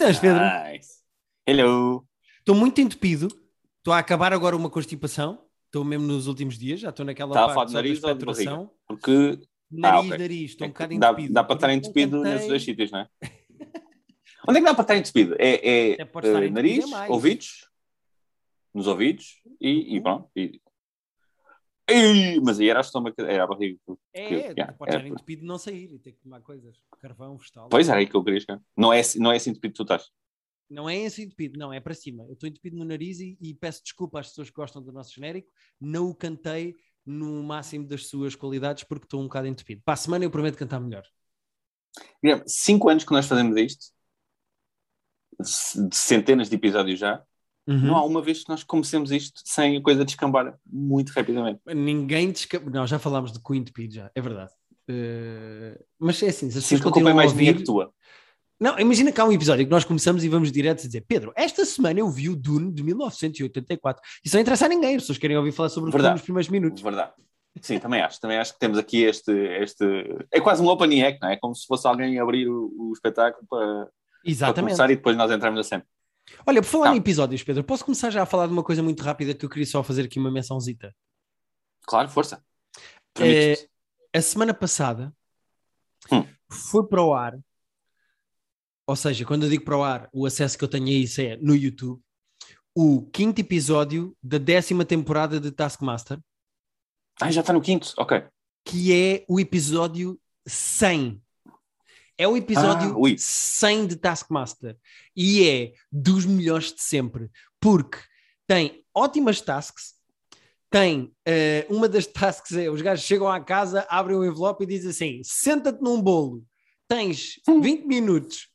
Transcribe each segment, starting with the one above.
estás, Pedro? Nice. Hello. Estou muito entupido. Estou a acabar agora uma constipação. Estou mesmo nos últimos dias. Já estou naquela Estava a parte falar de nariz ou de. Porque Nariz, ok. nariz. Estou um é que bocado dá, entupido. dá para estar entupido não nesses cantei- dois sítios, não é? Onde é que dá para estar entupido? É, é eh, nariz, é mais. ouvidos, nos ouvidos e, e pronto. E... Ei, mas aí era a estômago, era a barriga. É, que- é, yeah, pode estar entupido não sair e ter que tomar coisas. Carvão, vegetal. Pois era aí que eu queria chegar. Não é, não é assim entupido que tu estás. Não é esse entupido, não, é para cima. Eu estou entupido no nariz e, e peço desculpa às pessoas que gostam do nosso genérico. Não o cantei no máximo das suas qualidades porque estou um bocado entupido. Para a semana eu prometo cantar melhor. Guilherme, Cinco anos que nós fazemos isto, de centenas de episódios já, Uhum. não há uma vez que nós comecemos isto sem a coisa descambar muito rapidamente. Ninguém desca... Não, já falámos de Queen Entupido já, é verdade. Eh, Mas é assim, se as pessoas a é continuam a mais minha que ouvir... tua. Não, imagina que há um episódio que nós começamos e vamos direto a dizer Pedro, esta semana eu vi o Dune de 1984. Isso não interessa a ninguém, as pessoas querem ouvir falar sobre o filme Verdade. nos primeiros minutos. Verdade. Sim, também acho. Também acho que temos aqui este, este. É quase um opening act, não é? Como se fosse alguém abrir o, o espetáculo para, para Exatamente. começar e depois nós entramos na cena. Olha, por falar Tá. em episódios, Pedro, posso começar já a falar de uma coisa muito rápida que eu queria só fazer aqui uma mençãozita. Claro, força. É, a semana passada Hum. foi para o ar, ou seja, quando eu digo para o ar, o acesso que eu tenho a isso é no YouTube, o quinto episódio da décima temporada de Taskmaster, Ah, já está no quinto. Ok. que é o episódio 100. É o episódio Ah, ui. 100 de Taskmaster e é dos melhores de sempre, porque tem ótimas tasks. Tem eh, uma das tasks é os gajos chegam à casa, abrem o envelope e dizem assim: senta-te num bolo, tens 20 minutos.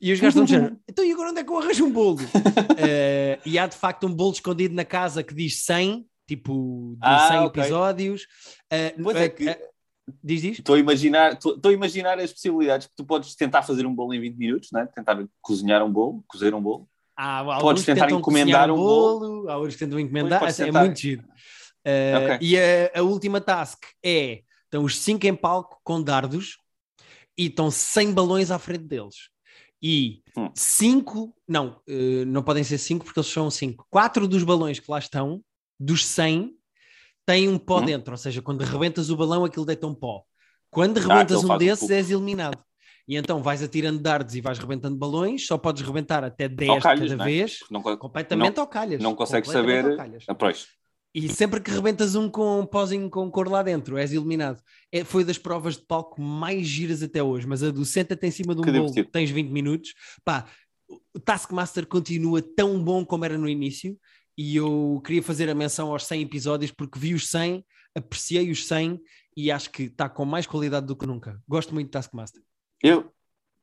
E os gajos estão dizendo: então e agora onde é que eu arranjo um bolo? Eh, e há de facto um bolo escondido na casa que diz 100, tipo de Ah, 100 ok. episódios. Eh, Pois é que- diz diz? Estou a imaginar, estou estou a imaginar as possibilidades que tu podes tentar fazer um bolo em 20 minutos, não é? Tentar cozinhar um bolo, cozer um bolo. Alguns Podes tentar tentam encomendar um bolo, há outros que tentam encomendar, podes é muito giro. Uh, Ok. E a, a última task é: estão os cinco em palco com dardos e estão 100 balões à frente deles. E Hum. cinco, não, uh, não podem ser cinco porque eles são cinco. Quatro dos balões que lá estão, dos 100, têm um pó Hum. dentro, ou seja, quando rebentas o balão, aquilo deita um pó. Quando Ah, rebentas aquele um um desses, pouco. és eliminado. E então vais atirando dardos e vais rebentando balões, só podes rebentar até 10 Ao de calhas, cada não é? vez. Não, co- Completamente ao calhas. não consegues saber- ah, pois. E sempre que rebentas um com um pozinho com cor lá dentro, és eliminado. É, foi das provas de palco mais giras até hoje, mas a do senta-te em cima de um bolo, tens 20 minutos. Pá, o Taskmaster continua tão bom como era no início e eu queria fazer a menção aos 100 episódios porque vi os 100, apreciei os 100 e acho que está com mais qualidade do que nunca. Gosto muito de Taskmaster. Eu,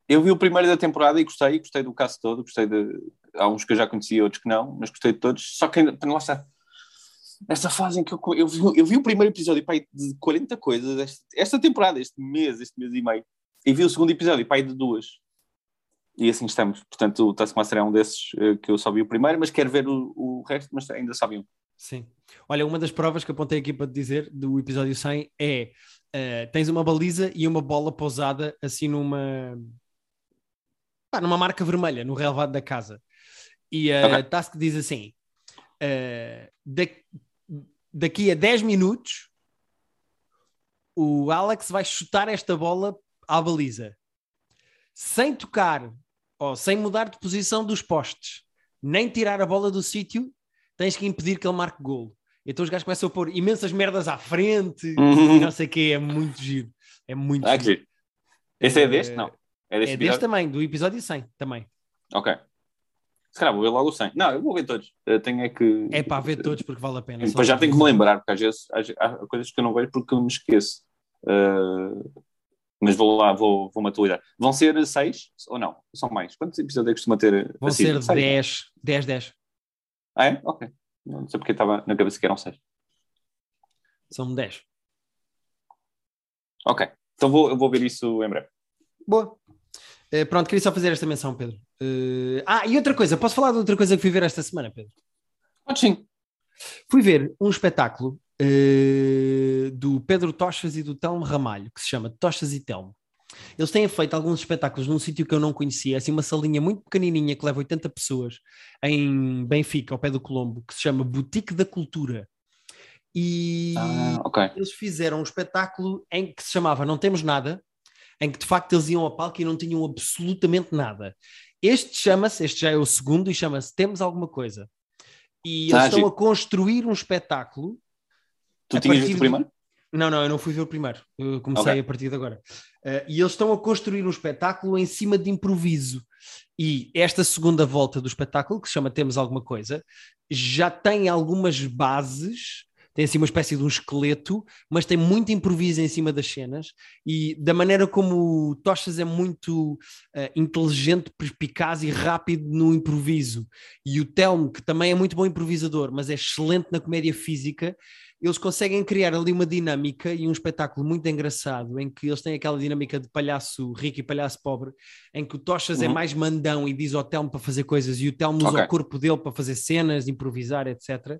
eu vi o primeiro da temporada e gostei, gostei do caso todo, gostei de. Há uns que eu já conhecia, outros que não, mas gostei de todos. Só que ainda, lá está. Esta fase em que eu, eu, vi, eu vi o primeiro episódio pai, de 40 coisas esta, esta temporada, este mês, este mês e meio, e vi o segundo episódio pai de duas. E assim estamos. Portanto, o Taskmaster é um desses eh, que eu só vi o primeiro, mas quero ver o, o resto, mas ainda só vi um. Sim. Olha, uma das provas que apontei aqui para te dizer do episódio 100 é eh, tens uma baliza e uma bola pousada assim numa pá, numa marca vermelha no relevado da casa. E a Ok. task diz assim: eh, da- daqui a 10 minutos o Alex vai chutar esta bola à baliza sem tocar ou sem mudar de posição dos postes, nem tirar a bola do sítio, tens que impedir que ele marque golo. Então os gajos começam a pôr imensas merdas à frente e não sei o que, é muito giro. É muito Ah, giro. Esse é Eh, deste? Não. É deste É deste também, do episódio 100 também. Ok. Se calhar vou ver logo o 100. Não, eu vou ver todos. Eu tenho é que. É para ver todos porque vale a pena. Depois já tenho que me lembrar, porque às vezes há coisas que eu não vejo porque eu me esqueço. Uh, mas vou lá, vou, vou me atualizar. Vão ser seis ou não? São mais? Quantos episódios é costuma ter? Vão assim? ser Seis? 10, 10, 10. Ah, é? Ok. Não sei porque estava na cabeça que eram seis. São 10. Ok. Então vou, eu vou ver isso em breve. Boa. Eh, pronto, queria só fazer esta menção, Pedro. Eh, ah, e outra coisa, posso falar de outra coisa que fui ver esta semana, Pedro? Pode sim. Fui ver um espetáculo eh, do Pedro Tochas e do Telmo Ramalho, que se chama Tochas e Telmo. Eles têm feito alguns espetáculos num sítio que eu não conhecia, assim, uma salinha muito pequenininha que leva 80 pessoas em Benfica, ao pé do Colombo, que se chama Boutique da Cultura. E Ah, ok. eles fizeram um espetáculo em que se chamava Não Temos Nada, em que de facto eles iam ao palco e não tinham absolutamente nada. Este chama-se, este já é o segundo, e chama-se Temos Alguma Coisa. E eles Ah, estão a construir um espetáculo Tu a tinhas visto o primeiro? não, não, eu não fui ver o primeiro. Eu comecei Ok. a partir de agora. Eh, e eles estão a construir um espetáculo em cima de improviso. E esta segunda volta do espetáculo, que se chama Temos Alguma Coisa, já tem algumas bases, tem assim uma espécie de um esqueleto, mas tem muito improviso em cima das cenas. E da maneira como o Tochas é muito eh, inteligente, perspicaz e rápido no improviso, e o Telmo, que também é muito bom improvisador, mas é excelente na comédia física, eles conseguem criar ali uma dinâmica e um espetáculo muito engraçado em que eles têm aquela dinâmica de palhaço rico e palhaço pobre, em que o Tochas é Uhum. mais mandão e diz ao Telmo para fazer coisas e o Telmo usa o corpo dele para fazer cenas, improvisar, etc.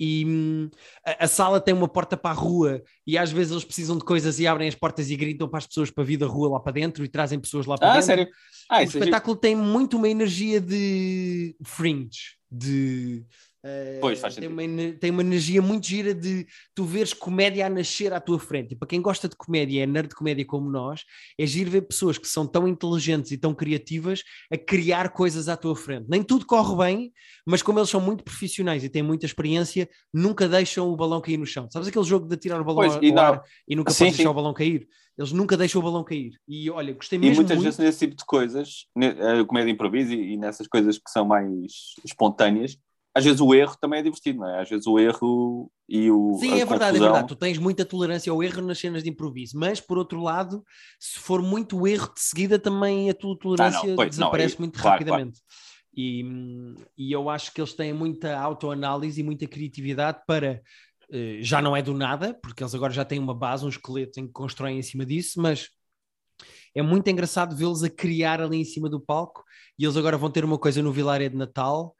E hum, a, a sala tem uma porta para a rua e às vezes eles precisam de coisas e abrem as portas e gritam para as pessoas para vir da rua lá para dentro e trazem pessoas lá para Ah, dentro sério? Ah, o é espetáculo tem muito uma energia de fringe, de. Eh, Pois, faz tem, sentido. uma, tem uma energia muito gira de tu veres comédia a nascer à tua frente. E para quem gosta de comédia, é nerd de comédia como nós, é giro ver pessoas que são tão inteligentes e tão criativas a criar coisas à tua frente. Nem tudo corre bem, mas como eles são muito profissionais e têm muita experiência, nunca deixam o balão cair no chão. Sabes aquele jogo de tirar o balão Pois, e ar e nunca Sim, podes deixar o balão cair? Eles nunca deixam o balão cair. E olha, gostei E mesmo muitas muito. vezes nesse tipo de coisas, a comédia improviso e, e nessas coisas que são mais espontâneas, às vezes o erro também é divertido, não é? Às vezes o erro e o. Sim, é verdade, é confusão- verdade. Tu tens muita tolerância ao erro nas cenas de improviso, mas por outro lado, se for muito erro de seguida, também a tua tolerância Ah, não, pois, não, desaparece aí- muito claro, rapidamente. E, hum, e eu acho que eles têm muita autoanálise e muita criatividade para. eh, Já não é do nada, porque eles agora já têm uma base, um esqueleto em que constroem em cima disso, mas é muito engraçado vê-los a criar ali em cima do palco. E eles agora vão ter uma coisa no Vilária de Natal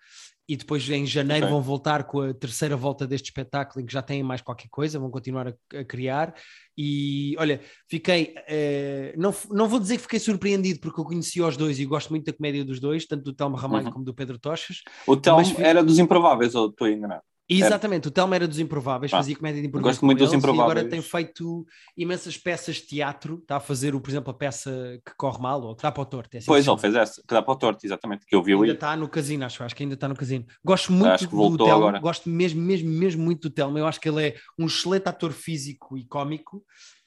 e depois em janeiro Ok. vão voltar com a terceira volta deste espetáculo em que já têm mais qualquer coisa, vão continuar a, a criar. E olha, fiquei, eh, não, não vou dizer que fiquei surpreendido porque eu conheci os dois e gosto muito da comédia dos dois, tanto do Telmo Ramalho Uhum. como do Pedro Tochas. O Telmo Mas era dos improváveis, ou estou enganado? Exatamente, o Telmo era dos Improváveis, Ah, fazia comédia de improviso. gosto muito dos eles, E agora Improváveis. tem feito imensas peças de teatro, está a fazer, por exemplo, a peça que corre mal ou que dá para o torto. É assim Pois, ele fez essa, que dá para o torto, exatamente, que eu vi Ainda ali. está no casino, acho, acho que ainda está no casino. Gosto muito Acho que do Telmo, agora. gosto mesmo, mesmo, mesmo muito do Telmo. Eu acho que ele é um excelente ator físico e cómico.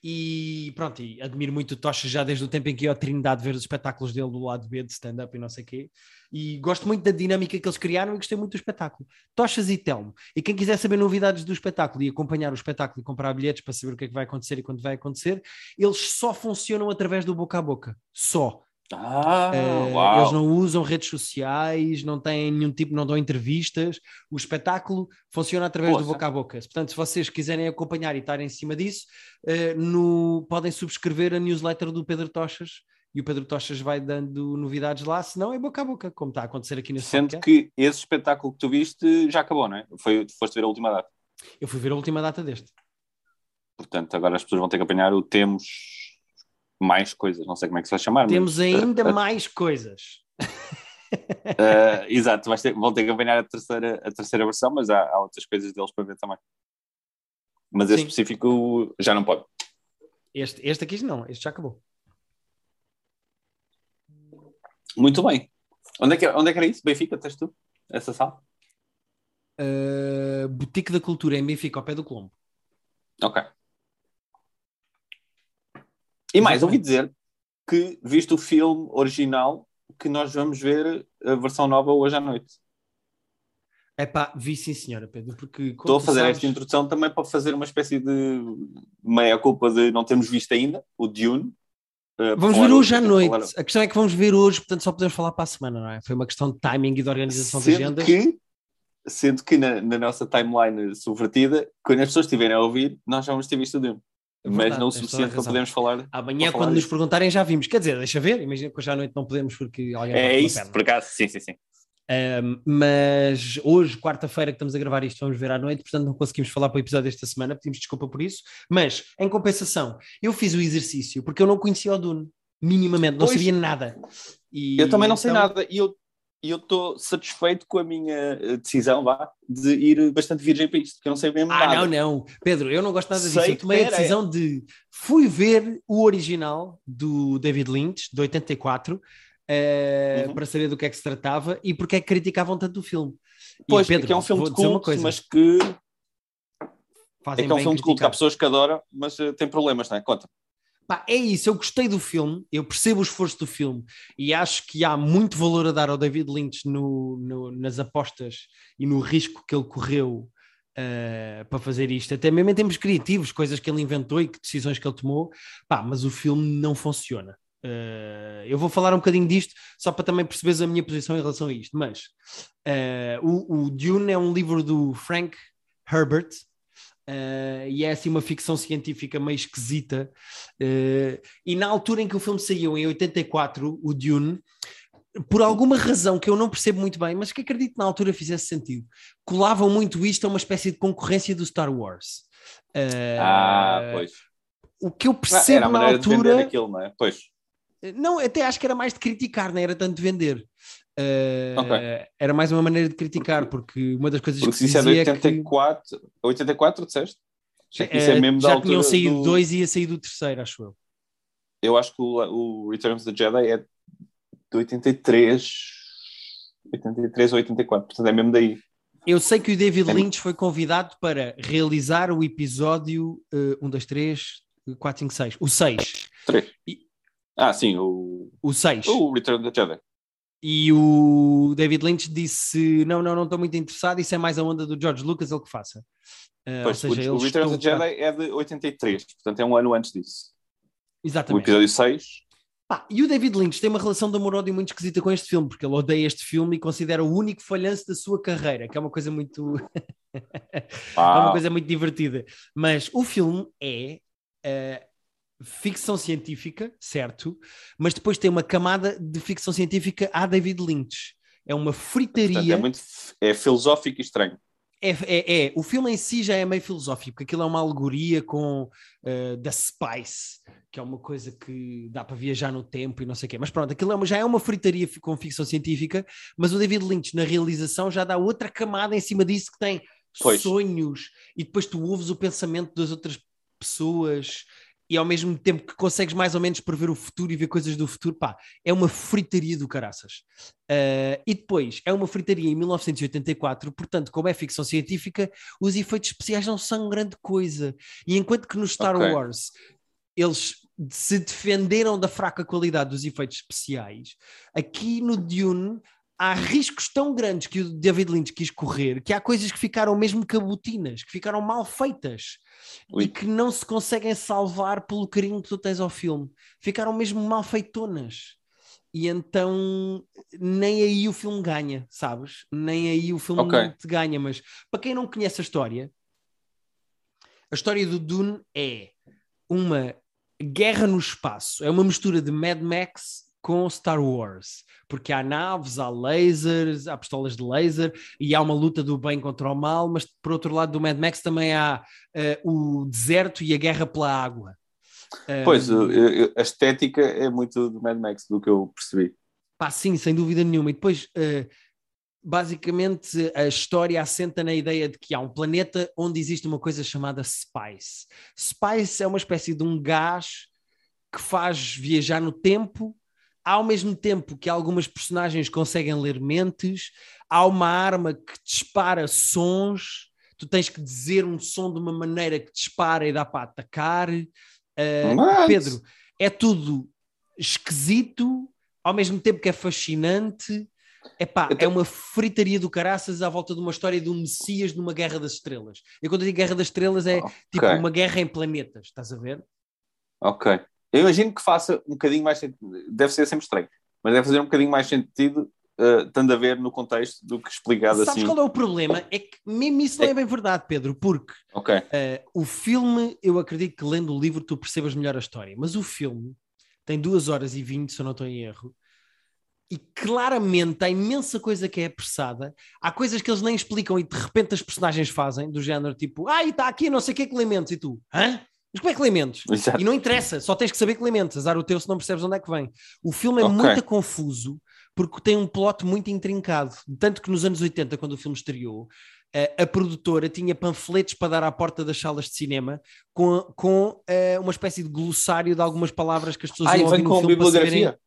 E pronto, e admiro muito o Tocha já desde o tempo em que ia ao Trindade ver os espetáculos dele do lado B de stand-up e não sei o quê. E gosto muito da dinâmica que eles criaram e gostei muito do espetáculo. Tochas e Telmo. E quem quiser saber novidades do espetáculo e acompanhar o espetáculo e comprar bilhetes para saber o que é que vai acontecer e quando vai acontecer, eles só funcionam através do boca a boca. Só. Ah, uau. eles não usam redes sociais, não têm nenhum tipo, não dão entrevistas. O espetáculo funciona através do Poxa. boca a boca. Portanto, se vocês quiserem acompanhar e estarem em cima disso, eh, no- podem subscrever a newsletter do Pedro Tochas e o Pedro Tochas vai dando novidades lá, senão é boca a boca, como está a acontecer aqui nesse Sendo podcast. que esse espetáculo que tu viste já acabou, não é? Foi, foste ver a última data. Eu fui ver a última data deste. Portanto, agora as pessoas vão ter que apanhar o temos mais coisas, não sei como é que se vai chamar. Temos mas, ainda eh, mais coisas. eh, exato, ter- vão ter que apanhar a terceira, a terceira versão, mas há, há outras coisas deles para ver também. Mas Sim. específico já não pode. Este, este aqui não, este já acabou. Muito bem. Onde é que, onde é que era isso? Benfica, tens tu? Essa sala? Uh, Boutique da Cultura em Benfica, ao pé do Colombo. Ok. E mais, ouvi dizer que, visto o filme original, que nós vamos ver a versão nova hoje à noite. É pá, vi sim senhora, Pedro, porque Estou a fazer sabes- esta introdução também para fazer uma espécie de meia-culpa de não termos visto ainda o Dune. Uh, Vamos ver hoje à noite. falar- A questão é que vamos ver hoje, portanto só podemos falar para a semana, não é? Foi uma questão de timing e de organização de Sendo agendas. que, sendo que na, na nossa timeline subvertida, quando as pessoas estiverem a ouvir, nós já vamos ter visto o Dune. Mas Verdade, não o suficiente para podermos falar. Amanhã, falar quando nos perguntarem, já vimos. Quer dizer, deixa ver, imagina que hoje à noite não podemos porque alguém É isso, por acaso, sim, sim, sim. Um, mas hoje, quarta-feira, que estamos a gravar isto, vamos ver à noite, portanto não conseguimos falar para o episódio desta semana, pedimos desculpa por isso. Mas, em compensação, eu fiz o exercício porque eu não conhecia o Dune. Minimamente, não Pois. sabia nada. E Eu também não sei então- nada e eu e eu estou satisfeito com a minha eh, decisão vá, de ir bastante virgem para isto, porque eu não sei mesmo Ah, nada. não, não. Pedro, eu não gosto nada disso. Sei Eu tomei a decisão de. Fui ver o original do David Lynch, de 84, eh, Uhum. para saber do que é que se tratava e porque é que criticavam tanto o filme. E, Pois, Pedro, porque é um filme de culto, mas que fazem é que é um filme de culto, que há pessoas que adoram, mas eh, tem problemas, não é? Conta. Pá, é isso, eu gostei do filme, eu percebo o esforço do filme e acho que há muito valor a dar ao David Lynch no, no- nas apostas e no risco que ele correu eh, para fazer isto, até mesmo em termos criativos, coisas que ele inventou e que decisões que ele tomou, pá, mas o filme não funciona. Eh, eu vou falar um bocadinho disto só para também perceberes a minha posição em relação a isto, mas eh, o, o Dune é um livro do Frank Herbert. Eh, e é assim uma ficção científica meio esquisita, Uh, e na altura em que o filme saiu, em 84, o Dune, por alguma razão que eu não percebo muito bem, mas que acredito que na altura fizesse sentido, colavam muito isto a uma espécie de concorrência do Star Wars. Uh, Ah, pois. O que eu Ah, percebo era a na maneira de altura. aquilo, não é? Pois. Não, até acho que era mais de criticar, não era tanto de vender. Uh, Ok. Era mais uma maneira de criticar, porque uma das coisas Porque que se se isso é de dizia é que 84, 84 disseste? Que isso eh, é mesmo da já altura tinham saído do- dois e ia sair do terceiro, acho eu. Eu acho que o, o Return of the Jedi é de 83, 83 ou 84, portanto é mesmo daí. Eu sei que o David É- Lynch foi convidado para realizar o episódio uh, 1, 2, 3, 4, 5, 6. O 6. 3. E- Ah, sim, o, O 6. o Return of the Jedi. E o David Lynch disse: Não, não, não estou muito interessado. Isso é mais a onda do George Lucas, ele que faça. Uh, Pois, ou seja, o, o Return of the Jedi é de 83, portanto é um ano antes disso. O Exatamente. episódio 6, Pá, e o David Lynch tem uma relação de amor-ódio muito esquisita com este filme, porque ele odeia este filme e considera o único falhanço da sua carreira, que é uma coisa muito. É uma coisa muito divertida. Mas o filme é eh, ficção científica, certo? Mas depois tem uma camada de ficção científica a David Lynch. É uma portanto, fritaria. é muito é filosófico e estranho. É, é, é. O filme em si já é meio filosófico, porque aquilo é uma alegoria com eh, da Spice, que é uma coisa que dá para viajar no tempo e não sei o quê. Mas pronto, aquilo é uma- já é uma fritaria com ficção científica, mas o David Lynch na realização já dá outra camada em cima disso que tem Pois. sonhos e depois tu ouves o pensamento das outras pessoas e ao mesmo tempo que consegues mais ou menos prever o futuro e ver coisas do futuro, pá, é uma fritaria do caraças. Uh, e depois, é uma fritaria em 1984, portanto, como é ficção científica, os efeitos especiais não são grande coisa. E enquanto que no Star Ok. Wars eles se defenderam da fraca qualidade dos efeitos especiais, aqui no Dune há riscos tão grandes que o David Lynch quis correr que há coisas que ficaram mesmo cabotinas, que ficaram mal feitas Ui. e que não se conseguem salvar pelo carinho que tu tens ao filme. Ficaram mesmo mal feitonas. E então nem aí o filme ganha, sabes? Nem aí o filme Ok. te ganha. Mas para quem não conhece a história, a história do Dune é uma guerra no espaço. É uma mistura de Mad Max com Star Wars. Porque há naves, há lasers, há pistolas de laser e há uma luta do bem contra o mal, mas por outro lado do Mad Max também há eh, o deserto e a guerra pela água. Pois, Um, a estética é muito do Mad Max, do que eu percebi. Pá, sim, sem dúvida nenhuma. E depois, eh, basicamente, a história assenta na ideia de que há um planeta onde existe uma coisa chamada Spice. Spice é uma espécie de um gás que faz viajar no tempo, ao mesmo tempo que algumas personagens conseguem ler mentes, há uma arma que dispara sons, tu tens que dizer um som de uma maneira que dispara e dá para atacar. What? Pedro, é tudo esquisito, ao mesmo tempo que é fascinante. Epá, é uma fritaria do caraças à volta de uma história de um Messias numa Guerra das Estrelas. E quando eu digo Guerra das Estrelas é tipo Ok. uma guerra em planetas, estás a ver? Ok. Eu imagino que faça um bocadinho mais sentido. Deve ser sempre estranho, mas deve fazer um bocadinho mais sentido, uh, a ver no contexto do que explicado Sabes assim. qual é o problema? É que mesmo isso não é bem verdade, Pedro, porque Ok. Uh, o filme, eu acredito que lendo o livro tu percebas melhor a história, mas o filme tem duas horas e vinte, se eu não estou em erro, e claramente há imensa coisa que é apressada. Há coisas que eles nem explicam e de repente as personagens fazem, do género tipo, ah, e está aqui não sei o que é que elementos, e tu, hã? Mas como é que lê? Exato. E não interessa, só tens que saber que lê. Azar o teu se não percebes onde é que vem. O filme é Ok. muito confuso porque tem um plot muito intrincado. Tanto que nos anos 80, quando o filme estreou, a, a produtora tinha panfletos para dar à porta das salas de cinema com, com eh, uma espécie de glossário de algumas palavras que as pessoas Ah, iam ouvir no filme para saberem bibliografia.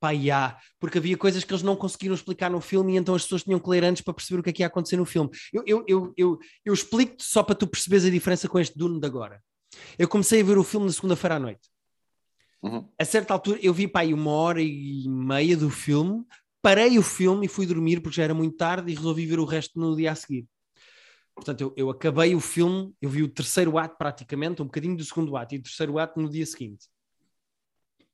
pá, porque havia coisas que eles não conseguiram explicar no filme e então as pessoas tinham que ler antes para perceber o que é que ia acontecer no filme. Eu, eu, eu, eu, eu explico-te só para tu perceberes a diferença com este Dune de agora. Eu comecei a ver o filme na segunda-feira à noite. Uhum. A certa altura, eu vi pá, aí uma hora e meia do filme, parei o filme e fui dormir porque já era muito tarde e resolvi ver o resto no dia a seguir. Portanto, eu, eu acabei o filme, eu vi o terceiro ato praticamente, um bocadinho do segundo ato e o terceiro ato no dia seguinte.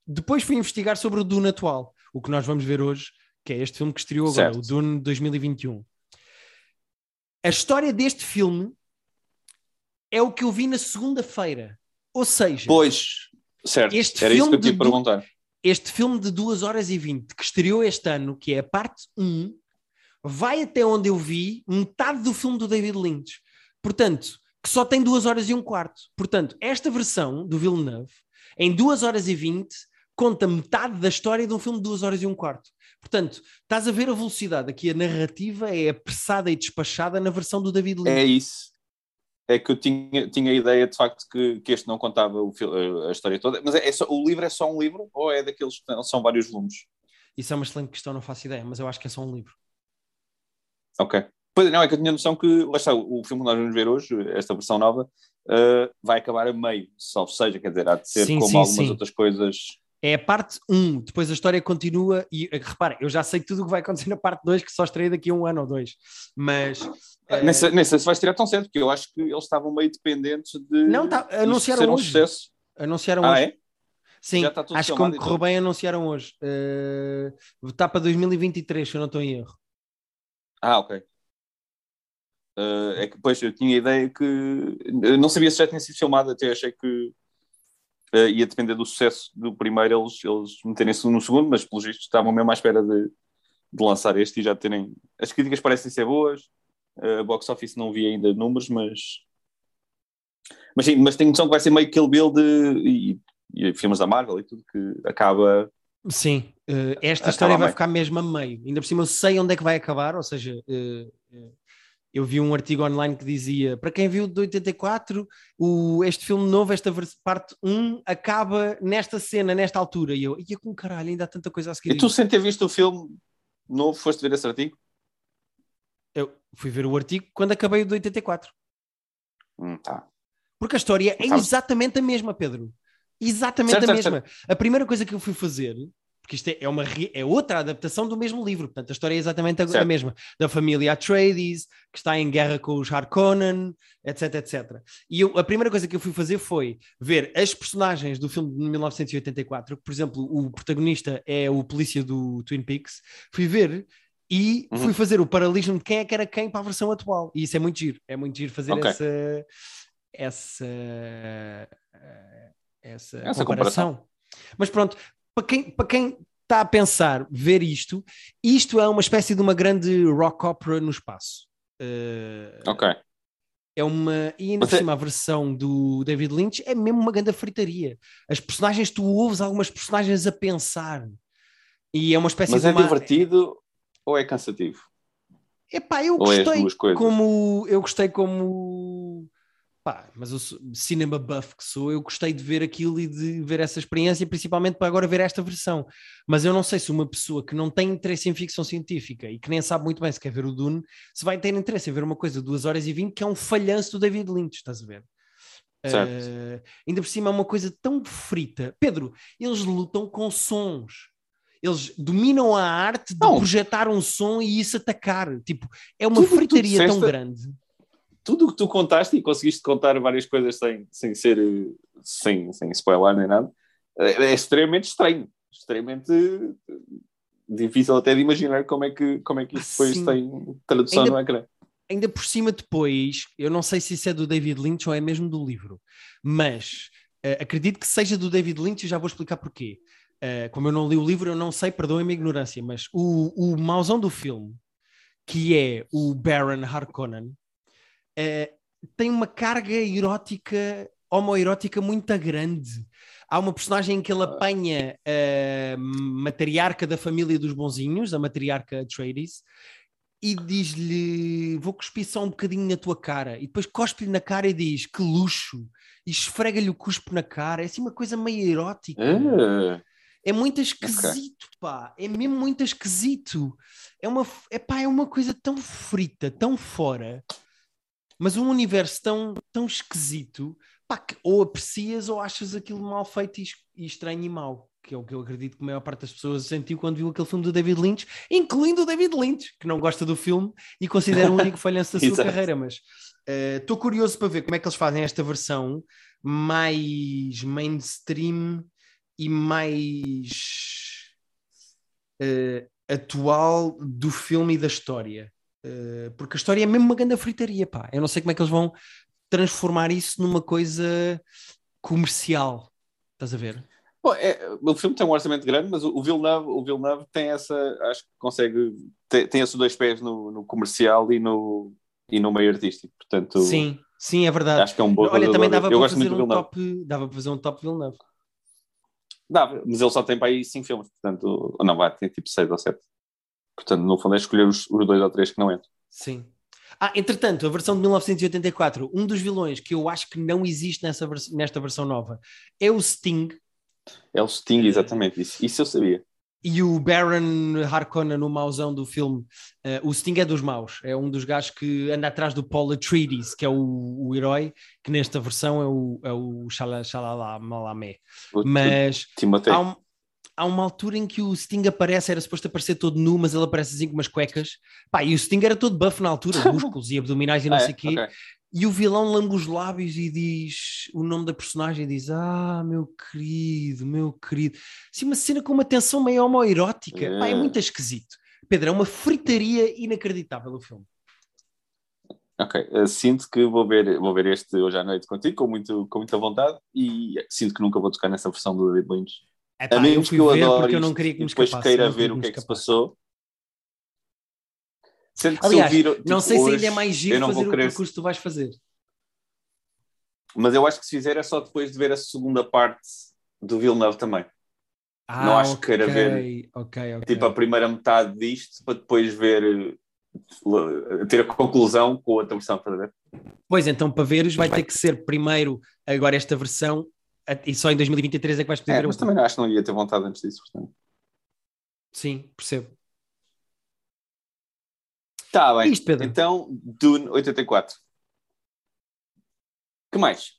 Depois fui investigar sobre o Dune atual, o que nós vamos ver hoje, que é este filme que estreou agora, Certo. o Dune 2021. A história deste filme é o que eu vi na segunda-feira. Ou seja, Pois, certo. Este Era isso filme que eu te perguntar. este filme de 2 horas e 20 que estreou este ano, que é a parte 1, vai até onde eu vi metade do filme do David Lynch. Portanto, que só tem 2 horas e um quarto. Portanto, esta versão do Villeneuve, em 2 horas e 20, conta metade da história de um filme de 2 horas e um quarto. Portanto, estás a ver a velocidade aqui, a narrativa é apressada e despachada na versão do David Lynch. É isso. É que eu tinha, tinha a ideia de facto que, que este não contava o a história toda. Mas é, é só, o livro é só um livro ou é daqueles que são vários volumes? Isso é uma excelente questão, não faço ideia, mas eu acho que é só um livro. Ok. Pois não, é que eu tinha noção que, lá está, o filme que nós vamos ver hoje, esta versão nova, eh, vai acabar a meio, salvo seja, quer dizer, há de ser Sim, como sim, algumas sim. outras coisas. É a parte 1, depois a história continua e eh, repara, eu já sei tudo o que vai acontecer na parte 2, que só estreia daqui a um ano ou dois. Mas eh, Nem, sei, nem sei se vai estrear tão cedo, porque eu acho que eles estavam meio dependentes de. Não, tá- anunciaram ser um hoje. sucesso. anunciaram Ah, hoje. é? Sim, tudo acho que como correu tudo. bem, anunciaram hoje. Eh, Está para 2023, se eu não estou em erro. Ah, ok. Eh, é que, pois, eu tinha a ideia que. eu não sabia se já tinha sido filmado, até achei que eh, ia depender do sucesso do primeiro, eles, eles meterem-se no segundo, mas pelos vistos estavam mesmo à espera de, de lançar este e já terem. As críticas parecem ser boas, eh, a box office não vi ainda números, mas. Mas sim, mas tenho noção que vai ser meio Kill Bill de. E, e filmes da Marvel e tudo que acaba. Sim, eh, esta Acaba história a vai ficar mesmo a meio. Ainda por cima eu sei onde é que vai acabar, ou seja, eu vi um artigo online que dizia, para quem viu de 84, o, este filme novo, esta parte 1, acaba nesta cena, nesta altura. E eu, ia com caralho, ainda há tanta coisa a seguir. E tu, sem ter visto o filme novo, foste ver esse artigo? Eu fui ver o artigo quando acabei o de 84. Hum, tá. Porque a história é Tá. exatamente a mesma, Pedro. Exatamente Certo, a certo, mesma. A primeira coisa que eu fui fazer, porque isto é, é uma, é outra adaptação do mesmo livro, portanto a história é exatamente a, a mesma. Da família Atreides, que está em guerra com os Harkonnen, etc, etc. E eu, a primeira coisa que eu fui fazer foi ver as personagens do filme de 1984, que, por exemplo, o protagonista é o polícia do Twin Peaks, fui ver e Uhum. fui fazer o paralelismo de quem é que era quem para a versão atual. E isso é muito giro. É muito giro fazer Ok. essa essa, eh, essa, Essa comparação. Mas pronto, para quem, para quem está a pensar ver isto, isto é uma espécie de uma grande rock opera no espaço. Eh, Ok. é uma. E ainda Mas por é- cima, a versão do David Lynch é mesmo uma grande fritaria. As personagens, tu ouves algumas personagens a pensar. E é uma espécie Mas de é uma. divertido ou é cansativo? Epá, eu Ou é gostei coisas? como eu gostei como pá, mas sou, cinema buff que sou, eu gostei de ver aquilo e de ver essa experiência, principalmente para agora ver esta versão. Mas eu não sei se uma pessoa que não tem interesse em ficção científica e que nem sabe muito bem se quer ver o Dune, se vai ter interesse em ver uma coisa de 2 horas e 20 que é um falhanço do David Lynch, estás a ver? Certo. Eh, ainda por cima é uma coisa tão frita. Pedro, eles lutam com sons. Eles dominam a arte de Não. projetar um som e isso atacar. Tipo, é uma Tudo o fritaria tão disseste- grande. Tudo o que tu contaste e conseguiste contar várias coisas sem, sem ser sem, sem spoiler nem nada, é, é extremamente estranho. Extremamente difícil até de imaginar como é que, como é que isso depois sim. tem tradução Ainda- no ecrã. Ainda por cima, depois, eu não sei se isso é do David Lynch ou é mesmo do livro, mas eh, acredito que seja do David Lynch e já vou explicar porquê. Eh, como eu não li o livro, eu não sei, perdoem-me a ignorância, mas o, o mauzão do filme, que é o Baron Harkonnen, eh, tem uma carga erótica homoerótica muito grande. Há uma personagem em que ele apanha a matriarca da família dos bonzinhos, a matriarca Atreides, e diz-lhe: Vou cuspir só um bocadinho na tua cara. E depois cospe-lhe na cara e diz: Que luxo! E esfrega-lhe o cuspo na cara. É assim uma coisa meio erótica. Ah, É muito esquisito, pá. É mesmo muito esquisito. É uma, é, pá, é uma coisa tão frita, tão fora, mas um universo tão, tão esquisito, pá, que ou aprecias ou achas aquilo mal feito e, es- e estranho e mau. Que é o que eu acredito que a maior parte das pessoas sentiu quando viu aquele filme do David Lynch, incluindo o David Lynch, que não gosta do filme e considera o único falhanço da sua carreira. Mas estou curioso para ver como é que eles fazem esta versão mais mainstream e mais eh, atual do filme e da história. Eh, porque a história é mesmo uma grande fritaria, pá. Eu não sei como é que eles vão transformar isso numa coisa comercial. Estás a ver? Bom, é, o filme tem um orçamento grande, mas o, o Villeneuve, o Villeneuve tem essa, acho que consegue, tem, tem esses dois pés no, no comercial e no, e no meio artístico, portanto, Sim, sim, é verdade. acho que é um bom Olha, também dava Eu para gosto fazer um top, dava para fazer um top Villeneuve. Dava, mas ele só tem para aí cinco filmes, portanto, não, vai, tem tipo seis ou sete. Portanto, no fundo é escolher os, os dois ou três que não entram. Sim. Ah, entretanto, a versão de 1984, um dos vilões que eu acho que não existe nessa vers- nesta versão nova é o Sting É o Sting, exatamente, isso, isso eu sabia. e o Baron Harkonnen no mauzão do filme. eh, o Sting é dos maus, é um dos gajos que anda atrás do Paul Atreides, que é o, o herói, que nesta versão é o, é o Shala- Shalala Malamé. Mas há, um- há uma altura em que o Sting aparece, era suposto aparecer todo nu, mas ele aparece assim com umas cuecas. Pá, e o Sting era todo buff na altura, músculos e abdominais e não Ah, sei é? o quê. Ok. E o vilão lambe os lábios e diz o nome da personagem e diz: Ah, meu querido, meu querido. Assim, uma cena com uma tensão meio homoerótica. Pá, é É. muito esquisito. Pedro, é uma fritaria inacreditável o filme. Ok, eh, sinto que vou ver, vou ver este hoje à noite contigo, com, muito, com muita vontade, e sinto que nunca vou tocar nessa versão do David Lynch. É pá, a eu menos fui que eu ver adore porque eu não queria que me depois escapasse. queira eu não ver o que é que se passou. Sendo que Aliás, se eu vir, não tipo, sei se hoje, ainda é mais eu giro não fazer o querer, percurso que tu vais fazer. mas eu acho que se fizer é só depois de ver a segunda parte do Villeneuve também. Ah, Não acho que queira ver, Ok, ok. Tipo, a primeira metade disto, para depois ver, ter a conclusão com a outra versão, estás a ver? Pois então, para veres, vai ter que ser primeiro agora esta versão e só em 2023 é que vais poder É, ver mas outra. também acho que não ia ter vontade antes disso, portanto. Sim, percebo. Tá bem. Isto, Pedro. Então, Dune 84. que mais?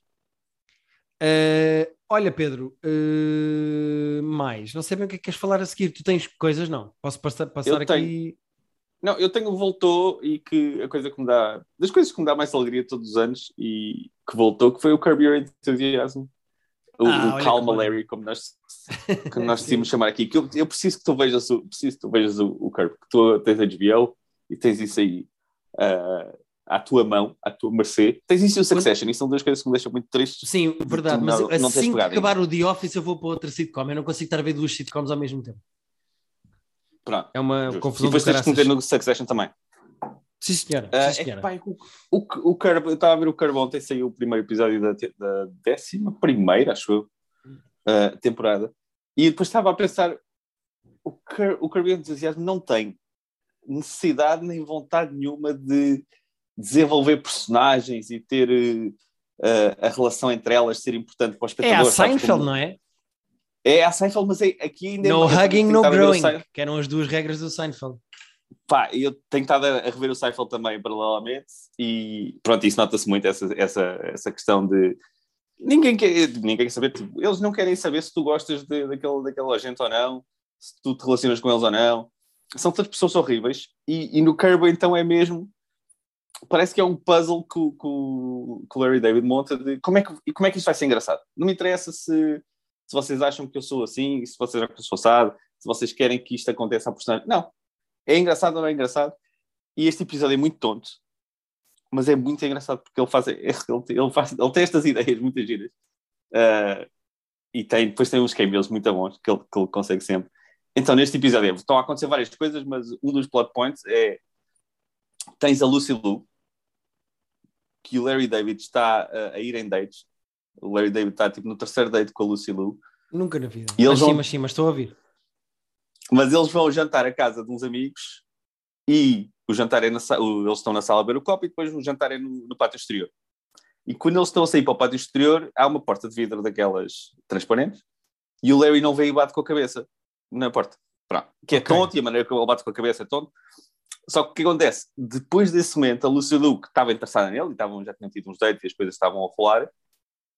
Uh, olha, Pedro, uh, mais. Não sei bem o que é que queres falar a seguir. Tu tens coisas? Não. Posso passar, passar aqui. Não, eu tenho Voltou e que a coisa que me dá, das coisas que me dá mais alegria todos os anos e que voltou, que foi o Curb Your Enthusiasm. O, Ah, o Calma que. Larry, como nós, como nós decidimos chamar aqui, que eu, eu preciso que tu vejas o, preciso que tu vejas o, o Curb, que tu tens HBO e tens isso aí ah, à tua mão, à tua mercê. Tens isso e o Succession, e são duas coisas que me deixam muito tristes. Sim, verdade. Mas não- não assim que pegado acabar o The Office, eu vou para outra sitcom. Eu não consigo estar a ver duas sitcoms ao mesmo tempo. Pronto. É uma justo. E confusão depois do tens que meter no Succession também. Sim, senhora. Ah, Sim, é senhora. que, pá, o, o, o Curb, eu estava a ver o Curb ontem, saiu o primeiro episódio da, da décima primeira, acho eu, ah, temporada, e depois estava a pensar, o Curb, o Curb Your Enthusiasm não tem necessidade nem vontade nenhuma de desenvolver personagens e ter eh, a relação entre elas ser importante para o É espectador. a Seinfeld, não é? É a Seinfeld, mas é, aqui ainda No é mais- eu hugging, no growing, que eram as duas regras do Seinfeld. Pá, eu tenho estado a rever o Seinfeld também paralelamente e pronto, isso nota-se muito essa, essa, essa questão de ninguém quer, ninguém quer saber, tipo, eles não querem saber se tu gostas de, daquele agente ou não, se tu te relacionas com eles ou não. São todas pessoas horríveis e, e no Curb então é mesmo parece que é um puzzle que, o- que, o- Larry David monta de como é que, como é que isto vai ser engraçado. Não me interessa se, se vocês acham que eu sou assim, se vocês acham que eu sou assado, se vocês querem que isto aconteça à personagem. Não. É engraçado ou não é engraçado? E este episódio é muito tonto, mas é muito engraçado porque ele faz, ele, ele faz, ele tem estas ideias muito giras. Ah, e tem, depois tem uns cameos muito bons que ele, que ele consegue sempre. Então, neste episódio, estão a acontecer várias coisas, mas um dos plot points é tens a Lucy Liu, que o Larry David está uh, a ir em dates O Larry David está tipo no terceiro date com a Lucy Liu. Nunca na vida. E eles mas sim, vão- mas sim, mas estou a ouvir. Mas eles vão jantar à casa de uns amigos e o jantar é na eles estão na sala a beber o copo e depois o jantar é no, no pátio exterior. E quando eles estão a sair para o pátio exterior, há uma porta de vidro daquelas transparentes e o Larry não vê e bate com a cabeça na porta. Pronto. Que é Ok. tonto e a maneira que ele bate com a cabeça é tonto. Só que o que acontece? Depois desse momento, a Lucy Liu, que estava interessada nele, e estavam, já tinham tido uns dates e as coisas estavam a rolar,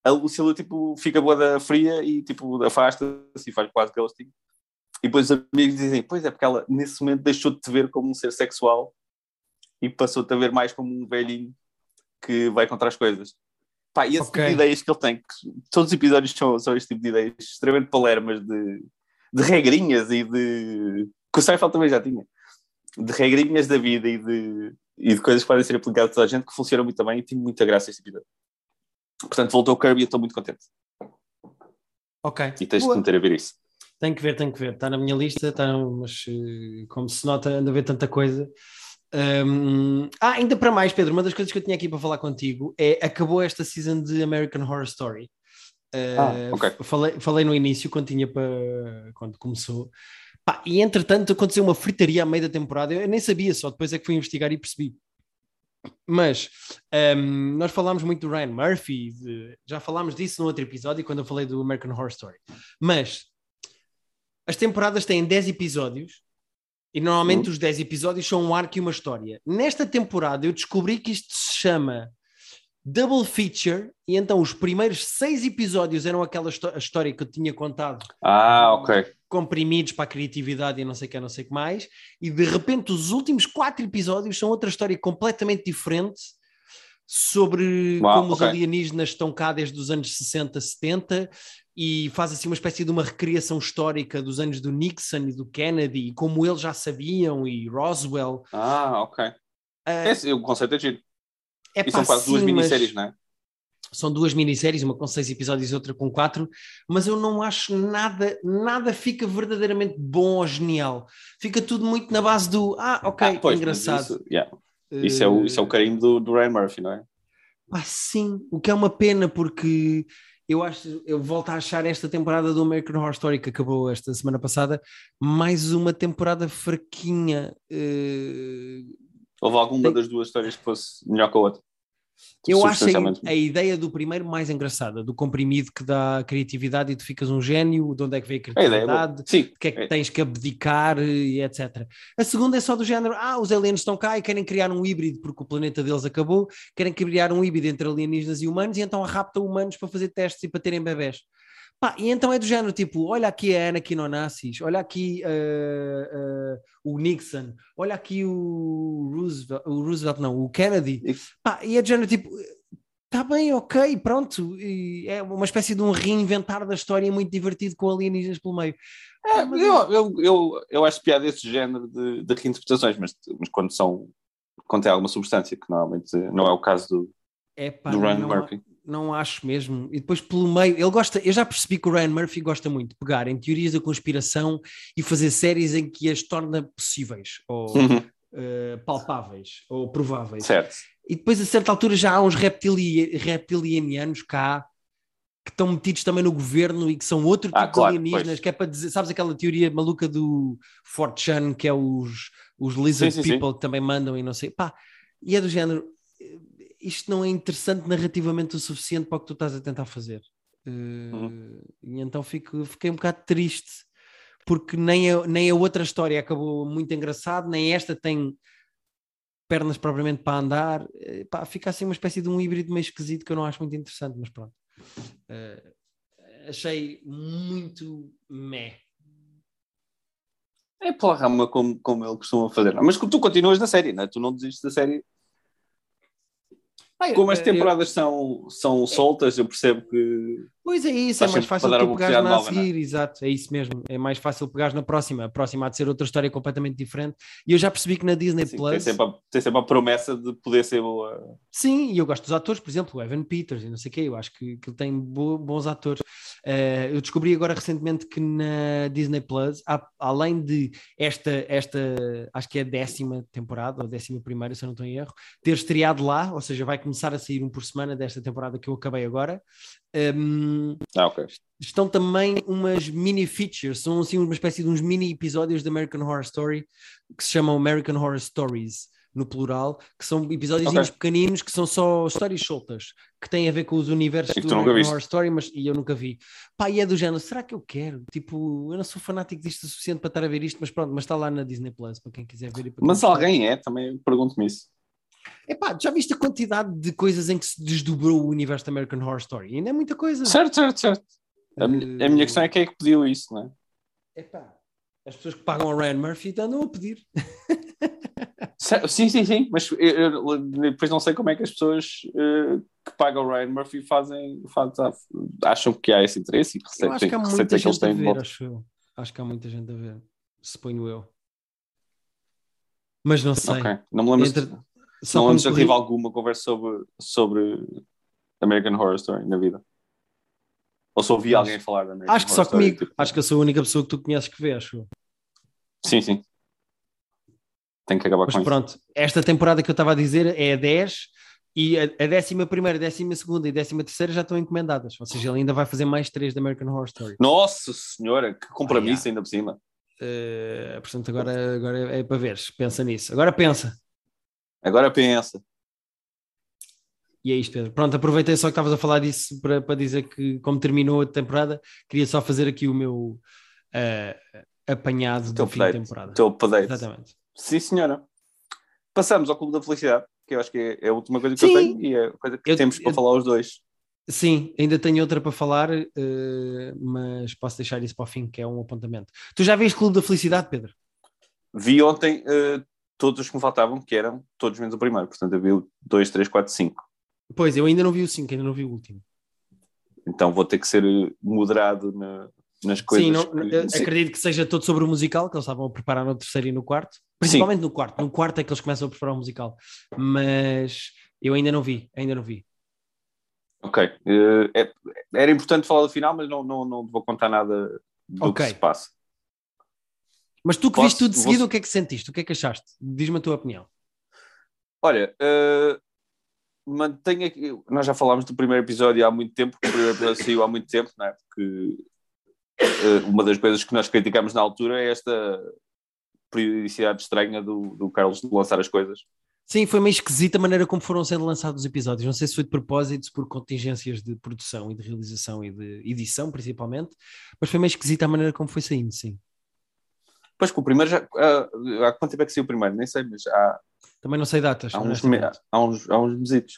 a Lucy Liu, tipo, fica boa da fria e, tipo, afasta-se e faz quase ghosting. E depois os amigos dizem, pois é, porque ela, nesse momento, deixou de te ver como um ser sexual e passou-te a ver mais como um velhinho que vai contra as coisas. Pá, e esse Ok. tipo de ideias que ele tem, que todos os episódios são, são este tipo de ideias extremamente palermas de, de regrinhas e de... que o Seinfeld também já tinha. De regrinhas da vida e de, e de coisas que podem ser aplicadas a toda a gente que funcionam muito bem e tem muita graça este episódio. Portanto, voltou o Kirby e estou muito contente. Ok. E tens de Boa. te meter a ver isso. Tenho que ver, tenho que ver. Está na minha lista, está, mas eh, como se nota, ando a ver tanta coisa. Hum, ah, ainda para mais, Pedro, uma das coisas que eu tinha aqui para falar contigo é acabou esta season de American Horror Story. Eh, Ah, ok. falei, falei no início, quando tinha para quando começou. Pá, e entretanto aconteceu uma fritaria à meio da temporada. Eu nem sabia, só depois é que fui investigar e percebi. Mas hum, nós falámos muito do Ryan Murphy, de- já falámos disso no outro episódio quando eu falei do American Horror Story. Mas as temporadas têm 10 episódios e normalmente Uhum. os 10 episódios são um arco e uma história. Nesta temporada eu descobri que isto se chama Double Feature e então os primeiros seis episódios eram aquela história que eu tinha contado Ah, ok. comprimidos para a criatividade e não sei o que, não sei o que mais, e de repente os últimos quatro episódios são outra história completamente diferente sobre Uau, como os ok. alienígenas estão cá desde os anos 60, 70 e faz assim uma espécie de uma recriação histórica dos anos do Nixon e do Kennedy e como eles já sabiam e Roswell. Ah, ok. É, sim, o conceito é giro. é E são quase duas sim, minisséries, não é? são duas minisséries, uma com seis episódios e outra com quatro, mas eu não acho nada, nada fica verdadeiramente bom ou genial. Fica tudo muito na base do ah, ok, Ah, pois, engraçado. Isso, yeah. Isso, é o, isso é o carinho do, do Ryan Murphy, não é? Ah, sim, o que é uma pena porque eu acho, eu volto a achar esta temporada do American Horror Story que acabou esta semana passada mais uma temporada fraquinha. eh, Houve alguma Tem- das duas histórias que fosse melhor que a outra? Eu acho a, ideia do primeiro mais engraçada, do comprimido que dá criatividade e tu ficas um gênio, de onde é que veio a é boa. criatividade, Sim. o que é que É. tens que abdicar e etc. A segunda é só do género, ah, os aliens estão cá e querem criar um híbrido porque o planeta deles acabou, querem criar um híbrido entre alienígenas e humanos e então raptam humanos para fazer testes e para terem bebés. Pá, e então é do género tipo, olha aqui a Anakin Onassis, olha aqui eh, eh, o Nixon, olha aqui o Roosevelt, o Roosevelt não, o Kennedy. E- Pá, e é do género tipo, está bem, ok, pronto. E é uma espécie de um reinventar da história muito divertido com alienígenas pelo meio. É, mas- eu, eu, eu, eu acho piada esse género de, de reinterpretações, mas, mas quando são quando tem alguma substância, que normalmente não é o caso do, É pá, do Ryan Murphy. Não acho mesmo. E depois pelo meio, ele gosta, eu já percebi que o Ryan Murphy gosta muito de pegar em teorias da conspiração e fazer séries em que as torna possíveis ou Uhum, eh, palpáveis ou prováveis. certo. E depois a certa altura já há uns reptili reptilianianos cá que estão metidos também no governo e que são outro tipo Ah, claro, de alienígenas, pois. que é para dizer, sabes aquela teoria maluca do Fortune, que é os, os lizard Sim, sim, people que também mandam e não sei, pá, e é do género, isto não é interessante narrativamente o suficiente para o que tu estás a tentar fazer. Eh, Uhum. E então fico, fiquei um bocado triste, porque nem a, nem a outra história acabou muito engraçado, nem esta tem pernas propriamente para andar, eh, pá, fica assim uma espécie de um híbrido meio esquisito que eu não acho muito interessante, mas pronto. Eh, achei muito meh. É pela rama como, como ele costuma fazer. Mas tu continuas na série, não é? Tu não desistes da série. Como as Eh, eu- temporadas são, são soltas, eu percebo que. Pois é isso, é mais fácil tu pegares na a nova, seguir, exato, é isso mesmo, é mais fácil pegares na próxima, a próxima há de ser outra história completamente diferente, e eu já percebi que na Disney assim, Plus, tem, sempre a, tem sempre a promessa de poder ser boa. sim, e eu gosto dos atores, por exemplo, o Evan Peters e não sei o quê, eu acho que, que ele tem bo- bons atores. Eh, eu descobri agora recentemente que na Disney Plus, há- além de esta, esta, acho que é a décima temporada, ou décima primeira, se eu não estou em erro, ter estreado lá, ou seja, vai começar a sair um por semana desta temporada que eu acabei agora. Um, ah, ok. Estão também umas mini features, são assim uma espécie de uns mini episódios de American Horror Story que se chamam American Horror Stories no plural, que são episódios okay. pequeninos que são só histórias soltas, que têm a ver com os universos do American Horror Story, mas e eu nunca vi. Pá, e é do género, será que eu quero? Tipo, eu não sou fanático disto o suficiente para estar a ver isto, mas pronto, mas está lá na Disney Plus, para quem quiser ver. mas alguém é, também pergunto-me isso. Epá, já viste a quantidade de coisas em que se desdobrou o universo da American Horror Story? Ainda é muita coisa. Certo, certo, certo. A, uh... a minha questão é quem é que pediu isso, não é? Epá, as pessoas que pagam a Ryan Murphy andam a pedir. Sim, sim, sim, mas eu, depois não sei como é que as pessoas uh, que pagam o Ryan Murphy fazem, fazem, acham que há esse interesse e receita, eu acho que há muita gente a ver, acho eu. Acho que há muita gente a ver, suponho eu. Mas não sei. Okay. Não me lembro Entre... se, não lembro se já tive alguma conversa sobre, sobre American Horror Story na vida. Ou se ouvi alguém falar da American Acho que só comigo. Tipo... Acho que eu sou a única pessoa que tu conheces que vê, acho. Sim, sim tem que acabar Mas com pronto, isso. esta temporada que eu estava a dizer é a 10 e a, a décima primeira, a décima segunda e a décima terceira já estão encomendadas. Ou seja, ele ainda vai fazer mais três da American Horror Story. Nossa senhora, que compromisso ah, ainda por cima. Uh, portanto, agora, agora é para ver, pensa nisso. Agora pensa. Agora pensa. E é isto, Pedro. Pronto, aproveitei só que estavas a falar disso para, para dizer que, como terminou a temporada, queria só fazer aqui o meu uh, apanhado do fim da temporada. Teu update. Exatamente. Sim, senhora. Passamos ao Clube da Felicidade, que eu acho que é, a última coisa que Sim. eu tenho e é a coisa que eu, temos para eu, falar os dois. Sim, ainda tenho outra para falar, uh, mas posso deixar isso para o fim, que é um apontamento. Tu já viste Clube da Felicidade, Pedro? Vi ontem uh, todos os que me faltavam, que eram todos menos o primeiro, portanto eu vi o 2, 3, 4, 5. Pois, eu ainda não vi o 5, ainda não vi o último. Então vou ter que ser moderado na, nas coisas. Sim, não, que, acredito que seja todo sobre o musical, que eles estavam a preparar no terceiro e no quarto. Principalmente Sim. no quarto. No quarto é que eles começam a preparar o musical. Mas eu ainda não vi, ainda não vi. Ok. Uh, é, era importante falar do final, mas não, não, não vou contar nada do okay. que se passa. Mas tu que Posso, viste tudo de seguida, vou... o que é que sentiste? O que é que achaste? Diz-me a tua opinião. Olha, uh, mantenho aqui. Nós já falámos do primeiro episódio há muito tempo, o primeiro episódio saiu há muito tempo, não é? Porque uh, uma das coisas que nós criticámos na altura é esta periodicidade estranha do, do Carlos de lançar as coisas. Sim, foi meio esquisita a maneira como foram sendo lançados os episódios. Não sei se foi de propósito, por contingências de produção e de realização e de edição, principalmente, mas foi meio esquisita a maneira como foi saindo, sim. Pois que o primeiro já. Uh, há quanto tempo é que saiu o primeiro? Nem sei, mas há. Também não sei datas. Há uns, há uns, há uns mesitos.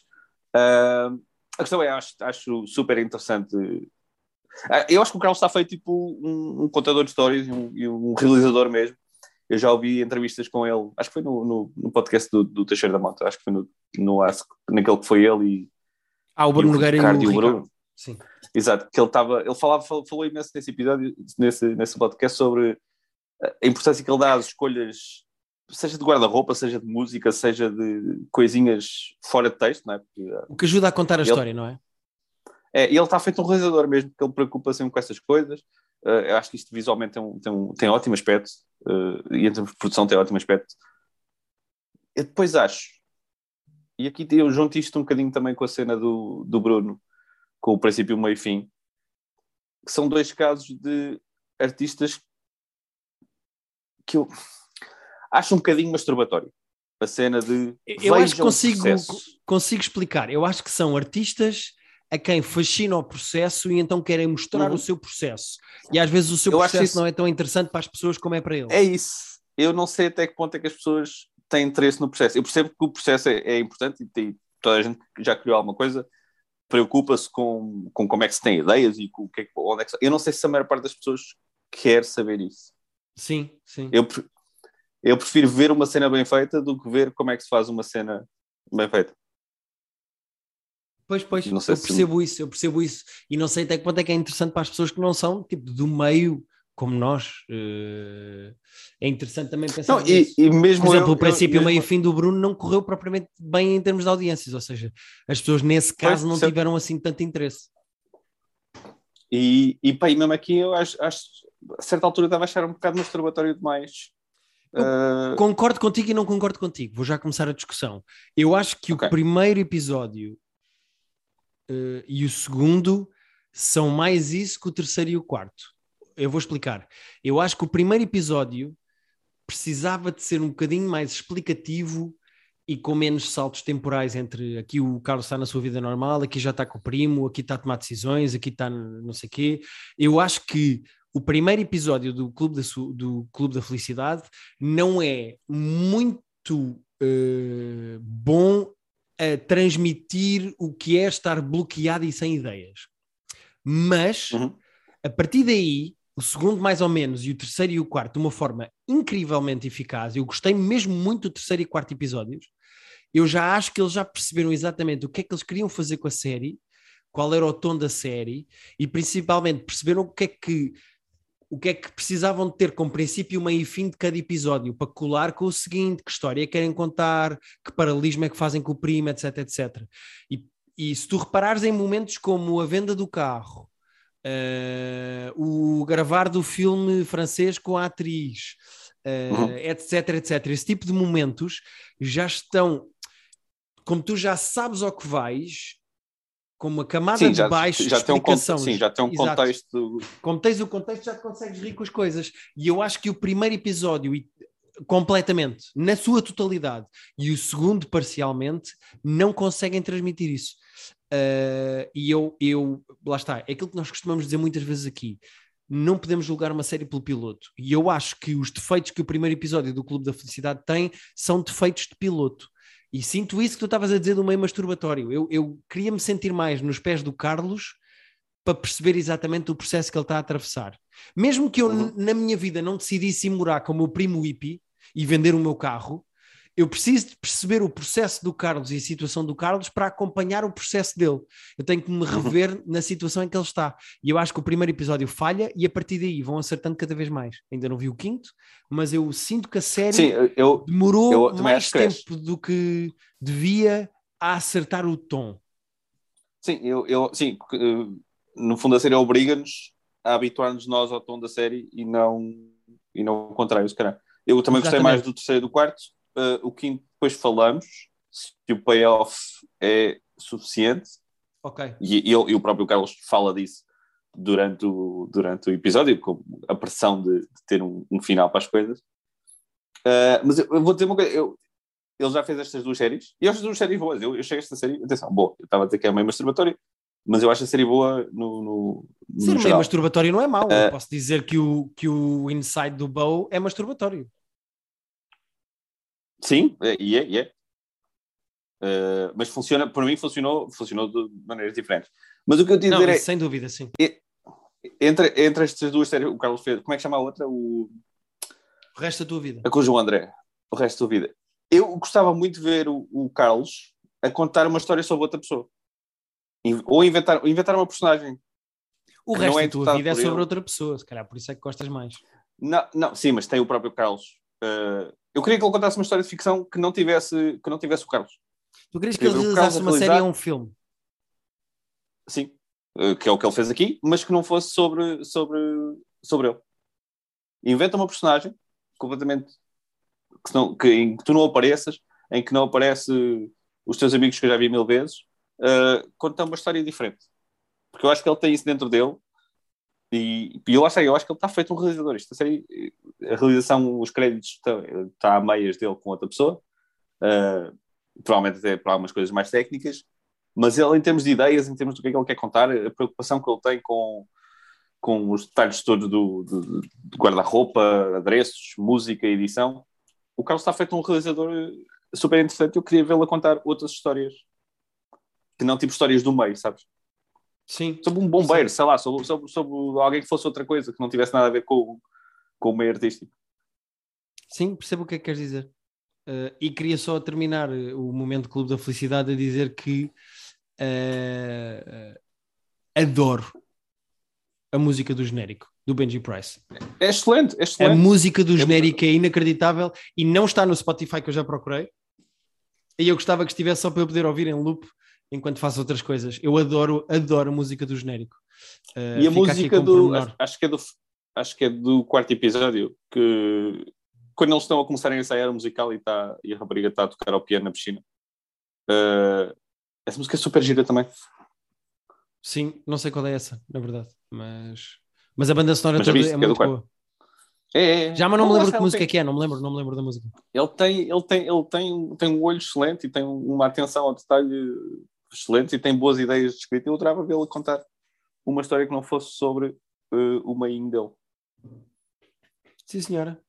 Uh, a questão é, acho, acho super interessante ah, eu acho que o Carlos está feito tipo um, um contador de histórias e um, e um, realizador mesmo. Eu já ouvi entrevistas com ele, acho que foi no, no, no podcast do, do Teixeira da Mota, acho que foi no, no Ask, naquele que foi ele e. Ah, o Bruno Nogueira e o, o Bruno. Sim. Exato, que ele estava, ele falava, falou, falou imenso nesse episódio, nesse, nesse podcast, sobre a importância que ele dá às escolhas, seja de guarda-roupa, seja de música, seja de coisinhas fora de texto, não é? Porque, o que ajuda a contar a ele, história, não é? É, e ele está feito um realizador mesmo, porque ele preocupa sempre com essas coisas. Uh, eu acho que isto visualmente tem um, tem um, tem ótimo aspecto, uh, e em termos de produção tem ótimo aspecto. Eu depois acho, e aqui eu junto isto um bocadinho também com a cena do, do Bruno, com o princípio, meio e fim, que são dois casos de artistas que eu acho um bocadinho masturbatório. A cena de. Eu acho que consigo, consigo explicar. Eu acho que são artistas a quem fascina o processo e então querem mostrar uhum. o seu processo. E às vezes o seu eu processo isso... não é tão interessante para as pessoas como é para eles. É isso. Eu não sei até que ponto é que as pessoas têm interesse no processo. Eu percebo que o processo é, é importante e toda a gente já criou alguma coisa preocupa-se com, com como é que se tem ideias e com o que é, onde é que... Eu não sei se a maior parte das pessoas quer saber isso. Sim, sim. Eu, eu prefiro ver uma cena bem feita do que ver como é que se faz uma cena bem feita. Pois, pois, eu percebo se... isso, eu percebo isso. E não sei até que ponto é que é interessante para as pessoas que não são, tipo, do meio como nós. Uh, é interessante também pensar não, e, e, mesmo Por exemplo, eu, o princípio, eu, meio e fim do Bruno não correu propriamente bem em termos de audiências, ou seja, as pessoas nesse caso pois, não tiveram assim tanto interesse. E, e, pá, e mesmo aqui eu acho, acho a certa altura estava a achar um bocado masturbatório demais. Uh, Concordo contigo e não concordo contigo. Vou já começar a discussão. Eu acho que Ok. o primeiro episódio eh, e o segundo são mais isso que o terceiro e o quarto. Eu vou explicar. Eu acho que o primeiro episódio precisava de ser um bocadinho mais explicativo e com menos saltos temporais entre aqui o Carlos está na sua vida normal, aqui já está com o primo, aqui está a tomar decisões, aqui está não sei o quê. Eu acho que o primeiro episódio do Clube da, do Clube da Felicidade não é muito eh, bom a transmitir o que é estar bloqueado e sem ideias. Mas Uhum. a partir daí, o segundo mais ou menos e o terceiro e o quarto de uma forma incrivelmente eficaz, eu gostei mesmo muito do terceiro e quarto episódios, eu já acho que eles já perceberam exatamente o que é que eles queriam fazer com a série, qual era o tom da série e principalmente perceberam o que é que o que é que precisavam de ter como princípio, meio e fim de cada episódio para colar com o seguinte, que história querem contar, que paralelismo é que fazem com o primo, etc, etc. E, e se tu reparares em momentos como a venda do carro, eh, o gravar do filme francês com a atriz, eh, Uhum. etc, etc, esse tipo de momentos já estão, como tu já sabes ao que vais, com uma camada sim, de já, baixo já de tem um, con- explicação. sim, já tem um Exato contexto. como tens o contexto, já te consegues rir com as coisas. E eu acho que o primeiro episódio, completamente, na sua totalidade, e o segundo, parcialmente, não conseguem transmitir isso. Uh, e eu, eu, lá está, é aquilo que nós costumamos dizer muitas vezes aqui. Não podemos julgar uma série pelo piloto. E eu acho que os defeitos que o primeiro episódio do Clube da Felicidade tem são defeitos de piloto. E sinto isso que tu estavas a dizer do meio masturbatório. Eu, eu queria me sentir mais nos pés do Carlos para perceber exatamente o processo que ele está a atravessar. Mesmo que eu, Uhum. na minha vida, não decidisse ir morar com o meu primo hippie e vender o meu carro, eu preciso de perceber o processo do Carlos e a situação do Carlos para acompanhar o processo dele. Eu tenho que me rever na situação em que ele está. E eu acho que o primeiro episódio falha e a partir daí vão acertando cada vez mais. Ainda não vi o quinto, mas eu sinto que a série Sim, eu, demorou eu mais que tempo do que devia a acertar o tom. sim, eu, eu, sim, porque, eh, no fundo a série obriga-nos a habituar-nos nós ao tom da série e não, e não o contrário, se calhar. Eu também gostei Exatamente. mais do terceiro e do quarto. Eh, o quinto depois falamos se o payoff é suficiente Ok. e, e e o próprio Carlos fala disso durante o, durante o episódio, com a pressão de, de ter um, um final para as coisas. Uh, mas eu, eu vou dizer uma coisa, eu, ele já fez estas duas séries, e eu acho as duas séries boas. Eu, eu achei esta série, atenção, boa, eu estava a dizer que é meio masturbatória, mas eu acho a série boa no. no, no Ser meio masturbatório não é mau. Eh, Eu posso dizer que o, que o inside do Bow é masturbatório. Sim, é, e é, e é. Uh, mas funciona, para mim funcionou, funcionou de maneiras diferentes. Mas o que eu te dizer é, sem dúvida, sim. entre, entre estas duas séries, o Carlos fez, como é que chama a outra? O, O resto da tua vida. a com o João André, o resto da vida. Eu gostava muito de ver o, o Carlos a contar uma história sobre outra pessoa. Ou inventar, inventar uma personagem. O resto é da tua vida é sobre ele. outra pessoa, se calhar por isso é que gostas mais. Não, não, sim, mas tem o próprio Carlos. Uh, eu queria que ele contasse uma história de ficção que não tivesse, que não tivesse o Carlos. Tu querias que ele realizasse uma a série realizar- ou um filme? Sim. Uh, que é o que ele fez aqui, mas que não fosse sobre, sobre, sobre ele. Inventa uma personagem completamente que, não, que, em que tu não apareças, em que não aparece os teus amigos que eu já vi mil vezes, uh, conta uma história diferente. Porque eu acho que ele tem isso dentro dele e, e eu, acho, eu acho que ele está feito um realizador. Isto, a realização, os créditos está, está a meias dele com outra pessoa, uh, provavelmente até para algumas coisas mais técnicas, mas ele, em termos de ideias, em termos do que é que ele quer contar, a preocupação que ele tem com, com os detalhes todos do, do, do guarda-roupa, adereços, música, edição, o Carlos está feito um realizador super interessante. Eu queria vê-lo a contar outras histórias que não tipo histórias do meio, sabes? Sim. Sobre um bombeiro, sei lá, sobre, sobre, sobre alguém que fosse outra coisa, que não tivesse nada a ver com, com o meio artístico. Sim, percebo o que é que queres dizer. Uh, e queria só terminar uh, o momento Clube da Felicidade a dizer que uh, adoro a música do genérico, do Benji Price. É excelente, é A excelente. música do É genérico é inacreditável e não está no Spotify que eu já procurei. E eu gostava que estivesse só para eu poder ouvir em loop enquanto faço outras coisas. Eu adoro, adoro a música do genérico. Uh, E a música do. Acho, acho que é do. Acho que é do quarto episódio que quando eles estão a começar a ensaiar o musical e, tá, e a rapariga está a tocar ao piano na piscina. Uh, essa música é super gira também. Sim, não sei qual é essa, na verdade, mas, mas a banda sonora Mas toda é é muito boa. É, é. Já, mas não me lembro que música tem- é que é, não me lembro, não me lembro da música. Ele tem, ele tem, ele tem, tem um olho excelente e tem uma atenção ao detalhe excelente e tem boas ideias de escrita. Eu adorava vê-lo contar uma história que não fosse sobre uh, o meinho dele. Sim, senhora.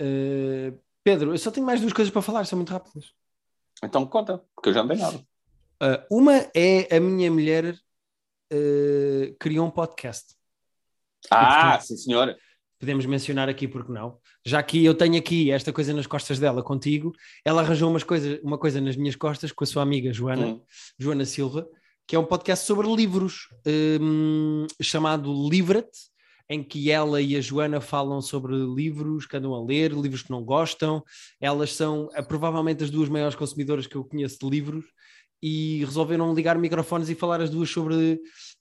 Uh, Pedro, eu só tenho mais duas coisas para falar, são muito rápidas. Então conta, porque eu já não tenho nada. Uh, uma é a minha mulher criou um podcast. Ah, portanto- sim senhora. Podemos mencionar aqui porque não. Já que eu tenho aqui esta coisa nas costas dela contigo, ela arranjou umas coisas, uma coisa nas minhas costas com a sua amiga Joana, Hum. Joana Silva, que é um podcast sobre livros, hum, chamado Livra-te, em que ela e a Joana falam sobre livros que andam a ler, livros que não gostam. Elas são eh, provavelmente as duas maiores consumidoras que eu conheço de livros e resolveram ligar microfones e falar as duas sobre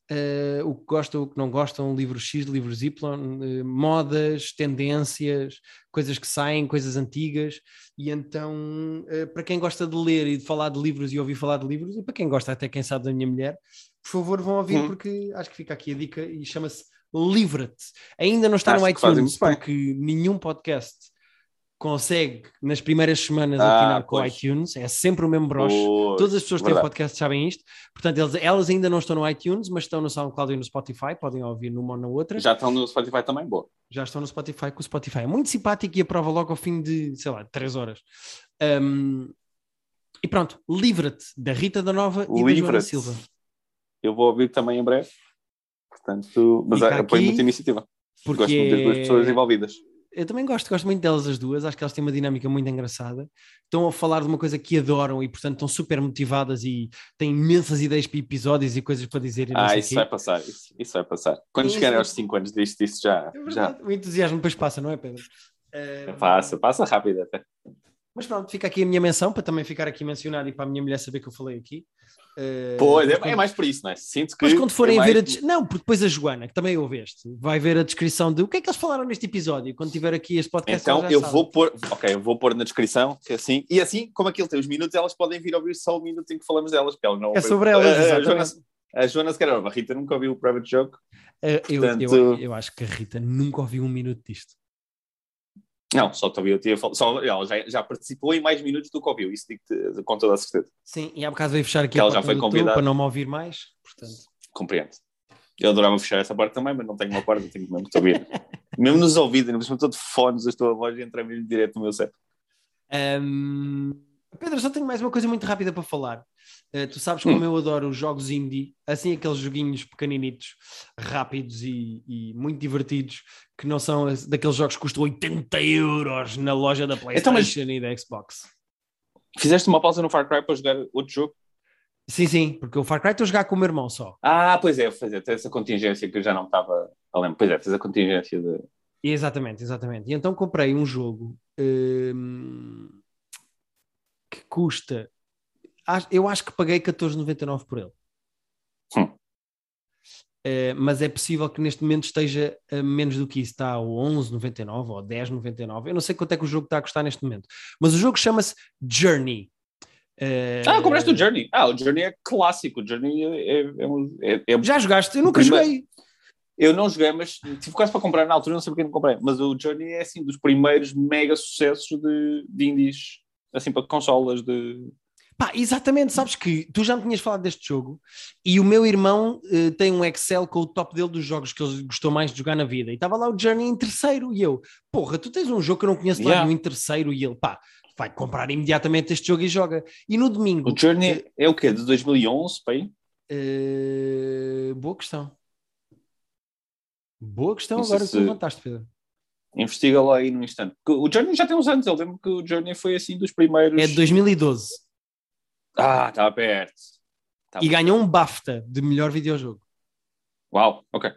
eh, o que gostam, o que não gostam, livros X, livros Y, eh, modas, tendências, coisas que saem, coisas antigas. E então, eh, para quem gosta de ler e de falar de livros e ouvir falar de livros, e para quem gosta até, quem sabe, da minha mulher, por favor, vão ouvir, Hum. porque acho que fica aqui a dica e chama-se Livra-te. Ainda não está Acho no iTunes, porque nenhum podcast consegue, nas primeiras semanas, Ah, atinar com o iTunes. É sempre o mesmo broche. Pois, Todas as pessoas que têm podcast sabem isto. Portanto, eles, elas ainda não estão no iTunes, mas estão no SoundCloud e no Spotify. Podem ouvir numa ou na outra. Já estão no Spotify também, boa. Já estão no Spotify, que o Spotify é muito simpático e aprova logo ao fim de, sei lá, três horas. Um, e pronto, Livra-te, da Rita da Nova e da Joana. Silva. Eu vou ouvir também em breve. Portanto, mas Fica apoio aqui, muita iniciativa. Gosto Porque muito das duas pessoas envolvidas. Eu também gosto, gosto muito delas as duas, acho que elas têm uma dinâmica muito engraçada. Estão a falar de uma coisa que adoram e, portanto, estão super motivadas e têm imensas ideias para episódios e coisas para dizer. Ah, isso quê. vai passar. Isso, isso vai passar. Quando Isso chegarem aos 5 anos disto, isso já, É já O entusiasmo depois passa, não é, Pedro? Um, passa, passa rápido até. Mas pronto, fica aqui a minha menção para também ficar aqui mencionado e para a minha mulher saber que eu falei aqui. Uh, Pois, é, é quando- mais por isso, não é? Sinto que. Depois quando forem é ver a des- Não, porque depois a Joana, que também ouveste, vai ver a descrição de o que é que eles falaram neste episódio. Quando tiver aqui este podcast, Então eu sabe. vou pôr, ok, eu vou pôr na descrição, que é assim, e assim, como aquilo tem os minutos, elas podem vir ouvir só o minuto em que falamos delas, porque elas não É sobre elas, a. Joana, a Joana sequer, a Rita nunca ouviu o Private Joke. Uh, eu, eu, eu acho que a Rita nunca ouviu um minuto disto. Não, só que ouviu, tinha só, ela já, já participou em mais minutos do que ouviu, isso digo-te com toda a certeza. Sim, e há bocado veio fechar aqui ela já porta foi convidada. para não me ouvir mais. Portanto, Compreendo. Eu adorava fechar essa parte também, mas não tenho uma porta, tenho mesmo que te ouvir. mesmo nos ouvidos, estou de fones, a tua voz entra mesmo direto no meu cérebro. Um, Pedro, só tenho mais uma coisa muito rápida para falar. Uh, tu sabes como Hum. eu adoro os jogos indie, assim aqueles joguinhos pequeninitos, rápidos e, e muito divertidos, que não são daqueles jogos que custam 80 euros na loja da PlayStation Então, mas- e da Xbox. Fizeste uma pausa no Far Cry para jogar outro jogo? Sim, sim, porque o Far Cry estou a jogar com o meu irmão só. Ah, pois é, é, tem essa contingência que eu já não estava a lembrar. Pois é, tens a contingência de. Exatamente, exatamente. E então comprei um jogo hum, que custa. Eu acho que paguei 14,99 por ele. Hum. Eh, mas é possível que neste momento esteja a menos do que isso, está a 11,99 ou 10,99. Eu não sei quanto é que o jogo está a custar neste momento, mas o jogo chama-se Journey. Eh, Ah, compraste o Journey. Ah, o Journey é clássico. O Journey é. é, é um- é- é- Já jogaste? Eu nunca Primeiro- joguei. Eu não joguei, mas tive quase para comprar na altura, não sei porque não comprei. Mas o Journey é assim dos primeiros mega sucessos de, de indies, assim para consolas de. Pá, exatamente, sabes que tu já me tinhas falado deste jogo e o meu irmão eh, tem um Excel com o top dele dos jogos que ele gostou mais de jogar na vida e estava lá o Journey em terceiro e eu, porra, tu tens um jogo que eu não conheço lá Yeah. nenhum em terceiro e ele, pá, vai comprar imediatamente este jogo e joga. E no domingo, O Journey é o quê? De 2011, pai? eh, boa questão. Boa questão agora que tu se- levantaste, Pedro. Investiga lá aí no instante. O Journey já tem uns anos, eu lembro que o Journey foi assim dos primeiros. É de 2012 Ah, estava perto. Tá e bom. ganhou um BAFTA de melhor videojogo. Uau, ok.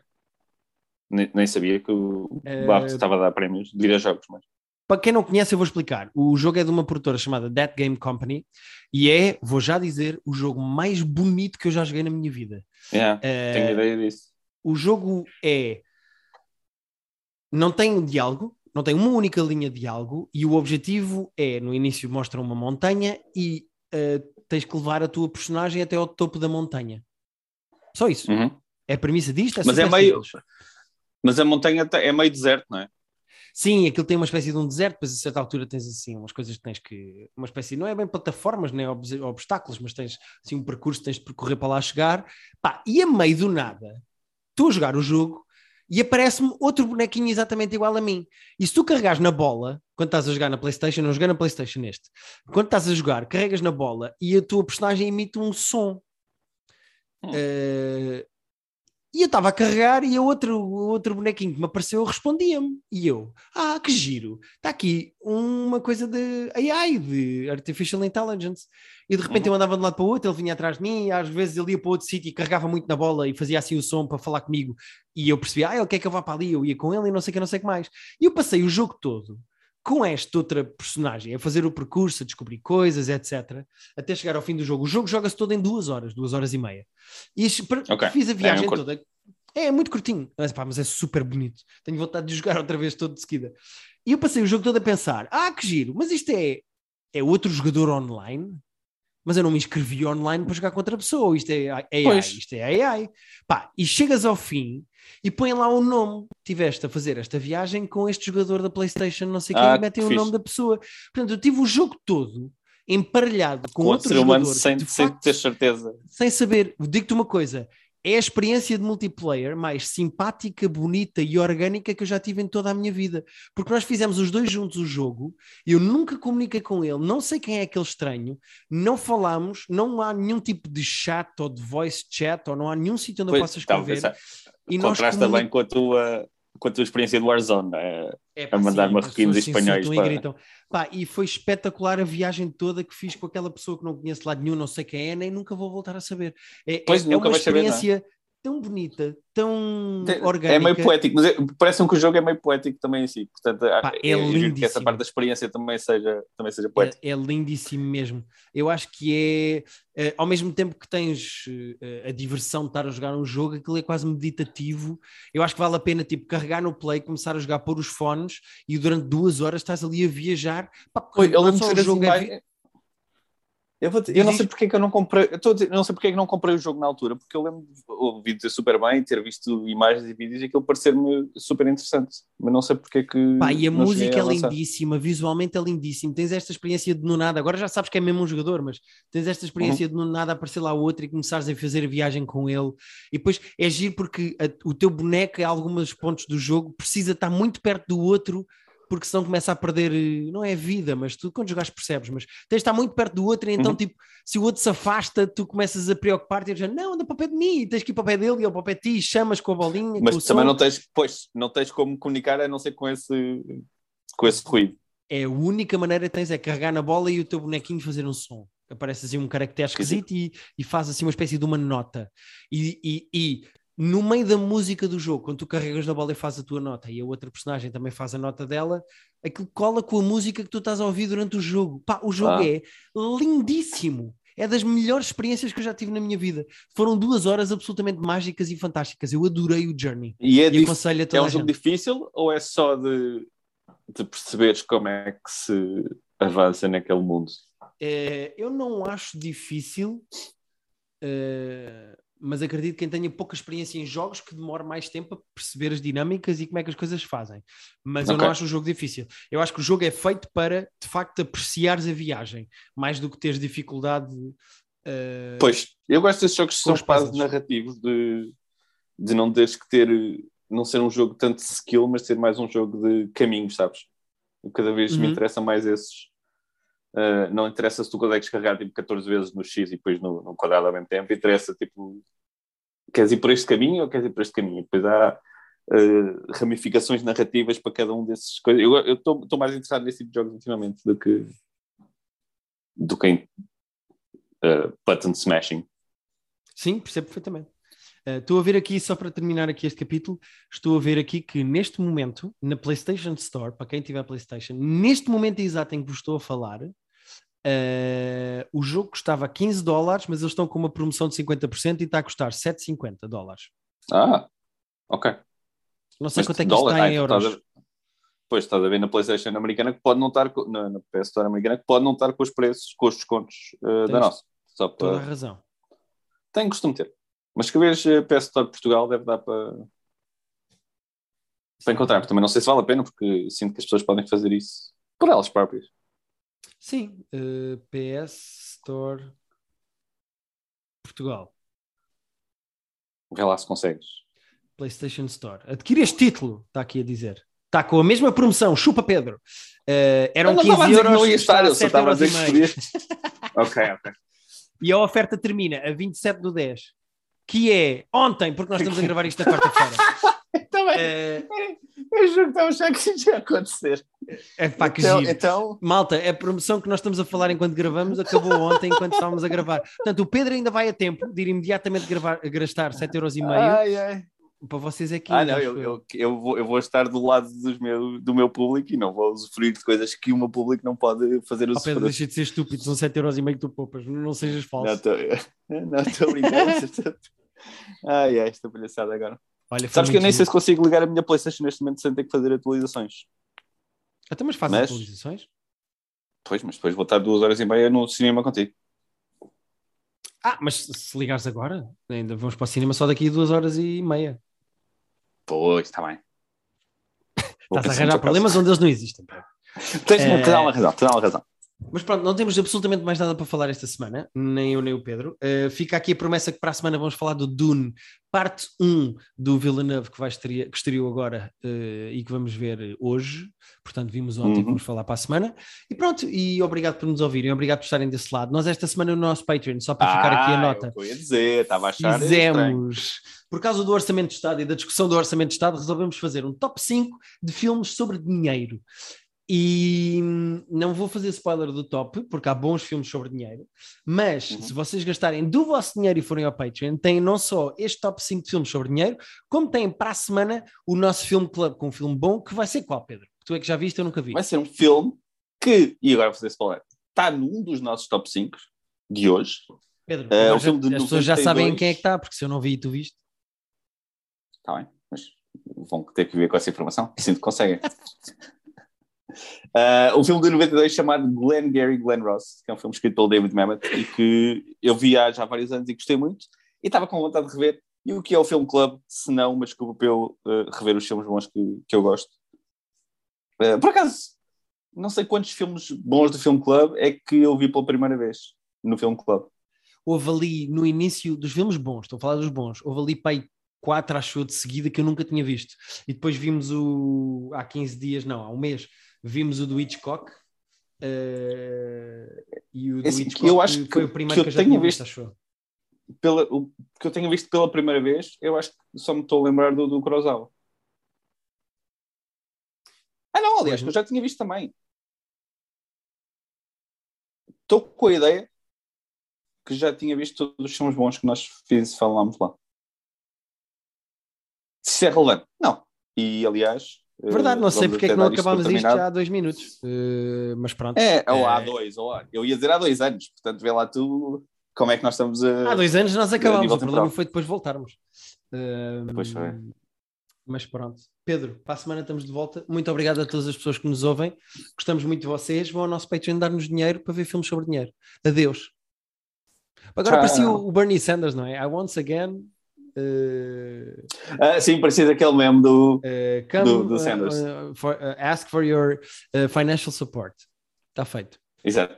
Nem, nem sabia que o Eh, BAFTA estava a dar prémios de videojogos, mas. Para quem não conhece, eu vou explicar. O jogo é de uma produtora chamada That Game Company e é, vou já dizer, o jogo mais bonito que eu já joguei na minha vida. Yeah, Eh, tenho ideia disso. o jogo é. Não tem diálogo, não tem uma única linha de diálogo e o objetivo é, no início mostra uma montanha e uh, tens que levar a tua personagem até ao topo da montanha. Só isso. Uhum. É a premissa disto. É Mas é meio. simples. Mas a montanha tá- é meio deserto, não é? Sim, aquilo tem uma espécie de um deserto, depois a certa altura tens assim umas coisas que tens que. Uma espécie, não é bem plataformas, nem obs- obstáculos, mas tens assim um percurso que tens de percorrer para lá chegar. Pá, e a meio do nada, estou a jogar o jogo e aparece-me outro bonequinho exatamente igual a mim. E se tu carregares na bola, quando estás a jogar na PlayStation, não joguei na PlayStation neste, quando estás a jogar, carregas na bola e a tua personagem emite um som. Hum. Eh, e eu estava a carregar e o outro, outro bonequinho que me apareceu respondia-me. E eu, ah, que giro, está aqui uma coisa de AI, de Artificial Intelligence. E de repente Uhum. eu andava de um lado para o outro, ele vinha atrás de mim, às vezes ele ia para outro sítio e carregava muito na bola e fazia assim o som para falar comigo. E eu percebia, ah, ele quer que eu vá para ali, eu ia com ele e não sei o que, não sei o que mais. E eu passei o jogo todo com esta outra personagem, a fazer o percurso, a descobrir coisas, etc., até chegar ao fim do jogo. O jogo joga-se todo em duas horas, duas horas e meia. E isto- per- Ok. fiz a viagem É um toda. É, muito curtinho, mas, pá, mas é super bonito. Tenho vontade de jogar outra vez todo de seguida. E eu passei o jogo todo a pensar: ah, que giro, mas isto é, é outro jogador online? Mas eu não me inscrevi online para jogar com outra pessoa. Isto é AI, Pois. isto é AI. Pá, e chegas ao fim e põem lá o nome. Tiveste a fazer esta viagem com este jogador da PlayStation, não sei quem, Ah, e metem o fixe. nome da pessoa. Portanto, eu tive o jogo todo emparelhado com, Com outro outro ser humano jogador. sem, de sem facto, ter certeza. sem saber, digo-te uma coisa, é a experiência de multiplayer mais simpática, bonita e orgânica que eu já tive em toda a minha vida. Porque nós fizemos os dois juntos o jogo, eu nunca comuniquei com ele, não sei quem é aquele estranho, não falámos, não há nenhum tipo de chat ou de voice chat, ou não há nenhum sítio onde eu Pois, possa estava a escrever. pensar. E Contrasta comuni- bem com a tua, com a tua experiência do Warzone. é? É, a mandar marroquinos e espanhóis insultam e para- gritam. Pá, e foi espetacular a viagem toda que fiz com aquela pessoa que não conheço de lado nenhum, não sei quem é, nem nunca vou voltar a saber. É, Pois, é, é nunca uma vais saber, é? experiência tão bonita, tão Tem- orgânica. É meio poético, mas é- parece-me que o jogo é meio poético também em si. Portanto, Pá, é giro que essa parte da experiência também seja, também seja poética. É, é lindíssimo mesmo. Eu acho que é, eh, ao mesmo tempo que tens eh, a diversão de estar a jogar um jogo, aquilo é quase meditativo. Eu acho que vale a pena tipo, carregar no play, começar a jogar, pôr os fones e durante duas horas estás ali a viajar. Pá, Pois, eu não lembro de ser o assim jogo é mais- vi- Eu, vou eu não sei porque é que eu não comprei. Eu dizer, não sei porque é que não comprei o jogo na altura, porque eu lembro de ouvir dizer super bem, ter visto imagens e vídeos e aquilo parecer-me super interessante. Mas não sei porque é que. Pá, e a música é avançar. lindíssima, visualmente é lindíssimo. Tens esta experiência de no nada, agora já sabes que é mesmo um jogador, mas tens esta experiência de no nada aparecer lá outro e começares a fazer a viagem com ele. E depois é giro porque a- o teu boneco, em alguns pontos do jogo, precisa estar muito perto do outro. Porque senão começa a perder, eh, não é vida, mas tu quando jogares percebes, mas tens de estar muito perto do outro, e então, Uhum. tipo, se o outro se afasta, tu começas a preocupar-te e dizer, não, anda para o pé de mim, e tens que ir para o pé dele, e ele para o pé de ti, chamas com a bolinha, Mas também som. não tens, pois, não tens como comunicar a não ser com esse, com esse ruído. é a única maneira que tens é carregar na bola e o teu bonequinho fazer um som. Aparece assim um caractere esquisito e, e faz assim uma espécie de uma nota. E, e- e no meio da música do jogo, quando tu carregas na bola e fazes a tua nota e a outra personagem também faz a nota dela, aquilo cola com a música que tu estás a ouvir durante o jogo. Pá, o jogo Ah. é lindíssimo. É das melhores experiências que eu já tive na minha vida. Foram duas horas absolutamente mágicas e fantásticas. Eu adorei o Journey. E é, E aconselho a é toda um a jogo difícil ou é só de, de perceberes como é que se avança naquele mundo? Eh, eu não acho difícil, eh, mas acredito que quem tenha pouca experiência em jogos que demore mais tempo a perceber as dinâmicas e como é que as coisas fazem. Mas eu Ok. não acho o jogo difícil. Eu acho que o jogo é feito para, de facto, apreciares a viagem, mais do que teres dificuldade. eh, Pois, eu gosto desses jogos que são os quase puzzles. narrativos, de, de não teres que ter, não ser um jogo tanto de skill, mas ser mais um jogo de caminhos, sabes? Cada vez me Uhum. interessa mais esses. Uh, não interessa se tu consegues carregar tipo 14 vezes no X e depois no, no quadrado ao mesmo tempo, interessa tipo queres ir por este caminho ou queres ir por este caminho? Depois há uh, ramificações narrativas para cada um desses coisas. Eu estou mais interessado nesse tipo de jogos ultimamente do que do que em uh, button smashing. Sim, percebo perfeitamente. Eh, estou a ver aqui, só para terminar aqui este capítulo, estou a ver aqui que neste momento, na PlayStation Store, para quem tiver PlayStation, neste momento exato em que vos estou a falar, eh, o jogo custava 15 dólares, mas eles estão com uma promoção de 50% e está a custar 7,50 dólares. Ah, ok. Não sei Mas quanto é que dólar- isto está ah, em então euros. estás Pois, estás a ver na PlayStation americana que pode não estar, na, na PS Store americana que pode não estar com os preços, com os descontos eh, da nossa. Só Toda a para... razão. Tem costume ter. Mas que vez eh, PS Store Portugal deve dar para, para encontrar. Também não sei se vale a pena, porque sinto que as pessoas podem fazer isso por elas próprias. Sim, eh, PS Store Portugal, Vê lá se consegues. PlayStation Store. Adquire este título, está aqui a dizer. Está com a mesma promoção, chupa Pedro. Eh, eram Eu não 15 estava a dizer que euros, não ia estar, eu só estava a dizer que 7,5 podias. ok, ok. E a oferta termina a 27 do 10, que é ontem, porque nós estamos a gravar isto na quarta-feira. Também. Eh, Eu juro que estava a achar que isso ia acontecer. É pá, que Então, giro. então, Malta, a promoção que nós estamos a falar enquanto gravamos acabou ontem enquanto estávamos a gravar. Portanto, o Pedro ainda vai a tempo de ir imediatamente gravar, gastar 7,5€ ai, ai. para vocês aqui. Ah, não, eu, eu, eu, vou, eu vou estar do lado dos meu, do meu público e não vou usufruir de coisas que o meu público não pode fazer Oh, o Pedro, deixa de ser estúpido, são 7,5€ que tu poupas, não sejas falso. Não estou brincando. ai, ai, esta palhaçada agora. Olha, Sabes que eu nem sei se consigo ligar a minha Playstation neste momento sem ter que fazer atualizações. Até mas faz Mas- atualizações? Pois, mas depois vou estar duas horas e meia no cinema contigo. Ah, mas se ligares agora, ainda vamos para o cinema só daqui a duas horas e meia. Pois, está bem. Estás a arranjar problemas onde eles não existem. Tens, É. tens uma razão, tens uma razão. Mas pronto, não temos absolutamente mais nada para falar esta semana, nem eu nem o Pedro. Uh, fica aqui a promessa que para a semana vamos falar do Dune, parte 1 do Villeneuve, que, vai estrear, que estreou agora uh, e que vamos ver hoje. Portanto, vimos ontem, Uhum. vamos falar para a semana. E pronto, e obrigado por nos ouvirem, obrigado por estarem desse lado. Nós esta semana no nosso Patreon, só para ficar aqui a Ah, nota. eu ia dizer, estava a achar estranho. Fizemos, por causa do Orçamento de Estado e da discussão do Orçamento de Estado, resolvemos fazer um top 5 de filmes sobre dinheiro. E não vou fazer spoiler do top, porque há bons filmes sobre dinheiro, mas Uhum. se vocês gastarem do vosso dinheiro e forem ao Patreon, têm não só este top 5 de filmes sobre dinheiro, como têm para a semana o nosso filme club com um filme bom, que vai ser qual, Pedro? Tu é que já viste, eu nunca vi. Vai ser um filme que, e agora vou fazer spoiler, está num dos nossos top 5 de hoje. Pedro, é, o filme de as pessoas já sabem em 92. quem é que está, porque se eu não vi e tu viste. Está bem, mas vão ter que ver com essa informação. Sinto que conseguem. Ah, um filme de 92 chamado Glenn Gary Glenn Ross, que é um filme escrito pelo David Mamet e que eu vi há já vários anos e gostei muito e estava com vontade de rever. E o que é o Film Club, se não uma desculpa para eu ah, rever os filmes bons que, que eu gosto. Ah, por acaso, não sei quantos filmes bons do Film Club é que eu vi pela primeira vez no Film Club. houve ali no início dos filmes bons, estou a falar dos bons, houve ali pai quatro, acho eu, de seguida que eu nunca tinha visto. E depois vimos o. há 15 dias, não, há um mês, vimos o do Hitchcock. eh, e o do É assim, Hitchcock eu acho foi que- o primeiro que eu que eu tinha visto, visto- acho eu. Pela, o que eu tenho visto pela primeira vez, eu acho que só me estou a lembrar do, do Kurosawa. Ah, não, aliás, eu já tinha visto também. Estou com a ideia que já tinha visto todos os filmes bons que nós fiz, falámos lá. Se é relevante? Não. E, aliás... eh, Verdade, não sei porque é que não acabámos isto já há dois minutos. Eh, mas pronto. É, ou há É. dois, ou há. Eu ia dizer há dois anos, portanto, vê lá tu como é que nós estamos a. Há dois anos nós acabámos, o problema foi depois voltarmos. Eh, Depois foi. Mas pronto. Pedro, para a semana estamos de volta. Muito obrigado a todas as pessoas que nos ouvem. Gostamos muito de vocês. Vão ao nosso Patreon dar-nos dinheiro para ver filmes sobre dinheiro. Adeus. Agora Tchau. parecia o o Bernie Sanders, não é? I once again. Uh, sim, parecia aquele meme do. uh, come Do- do Sanders. uh, for- ask for your financial support. Está feito. Exato.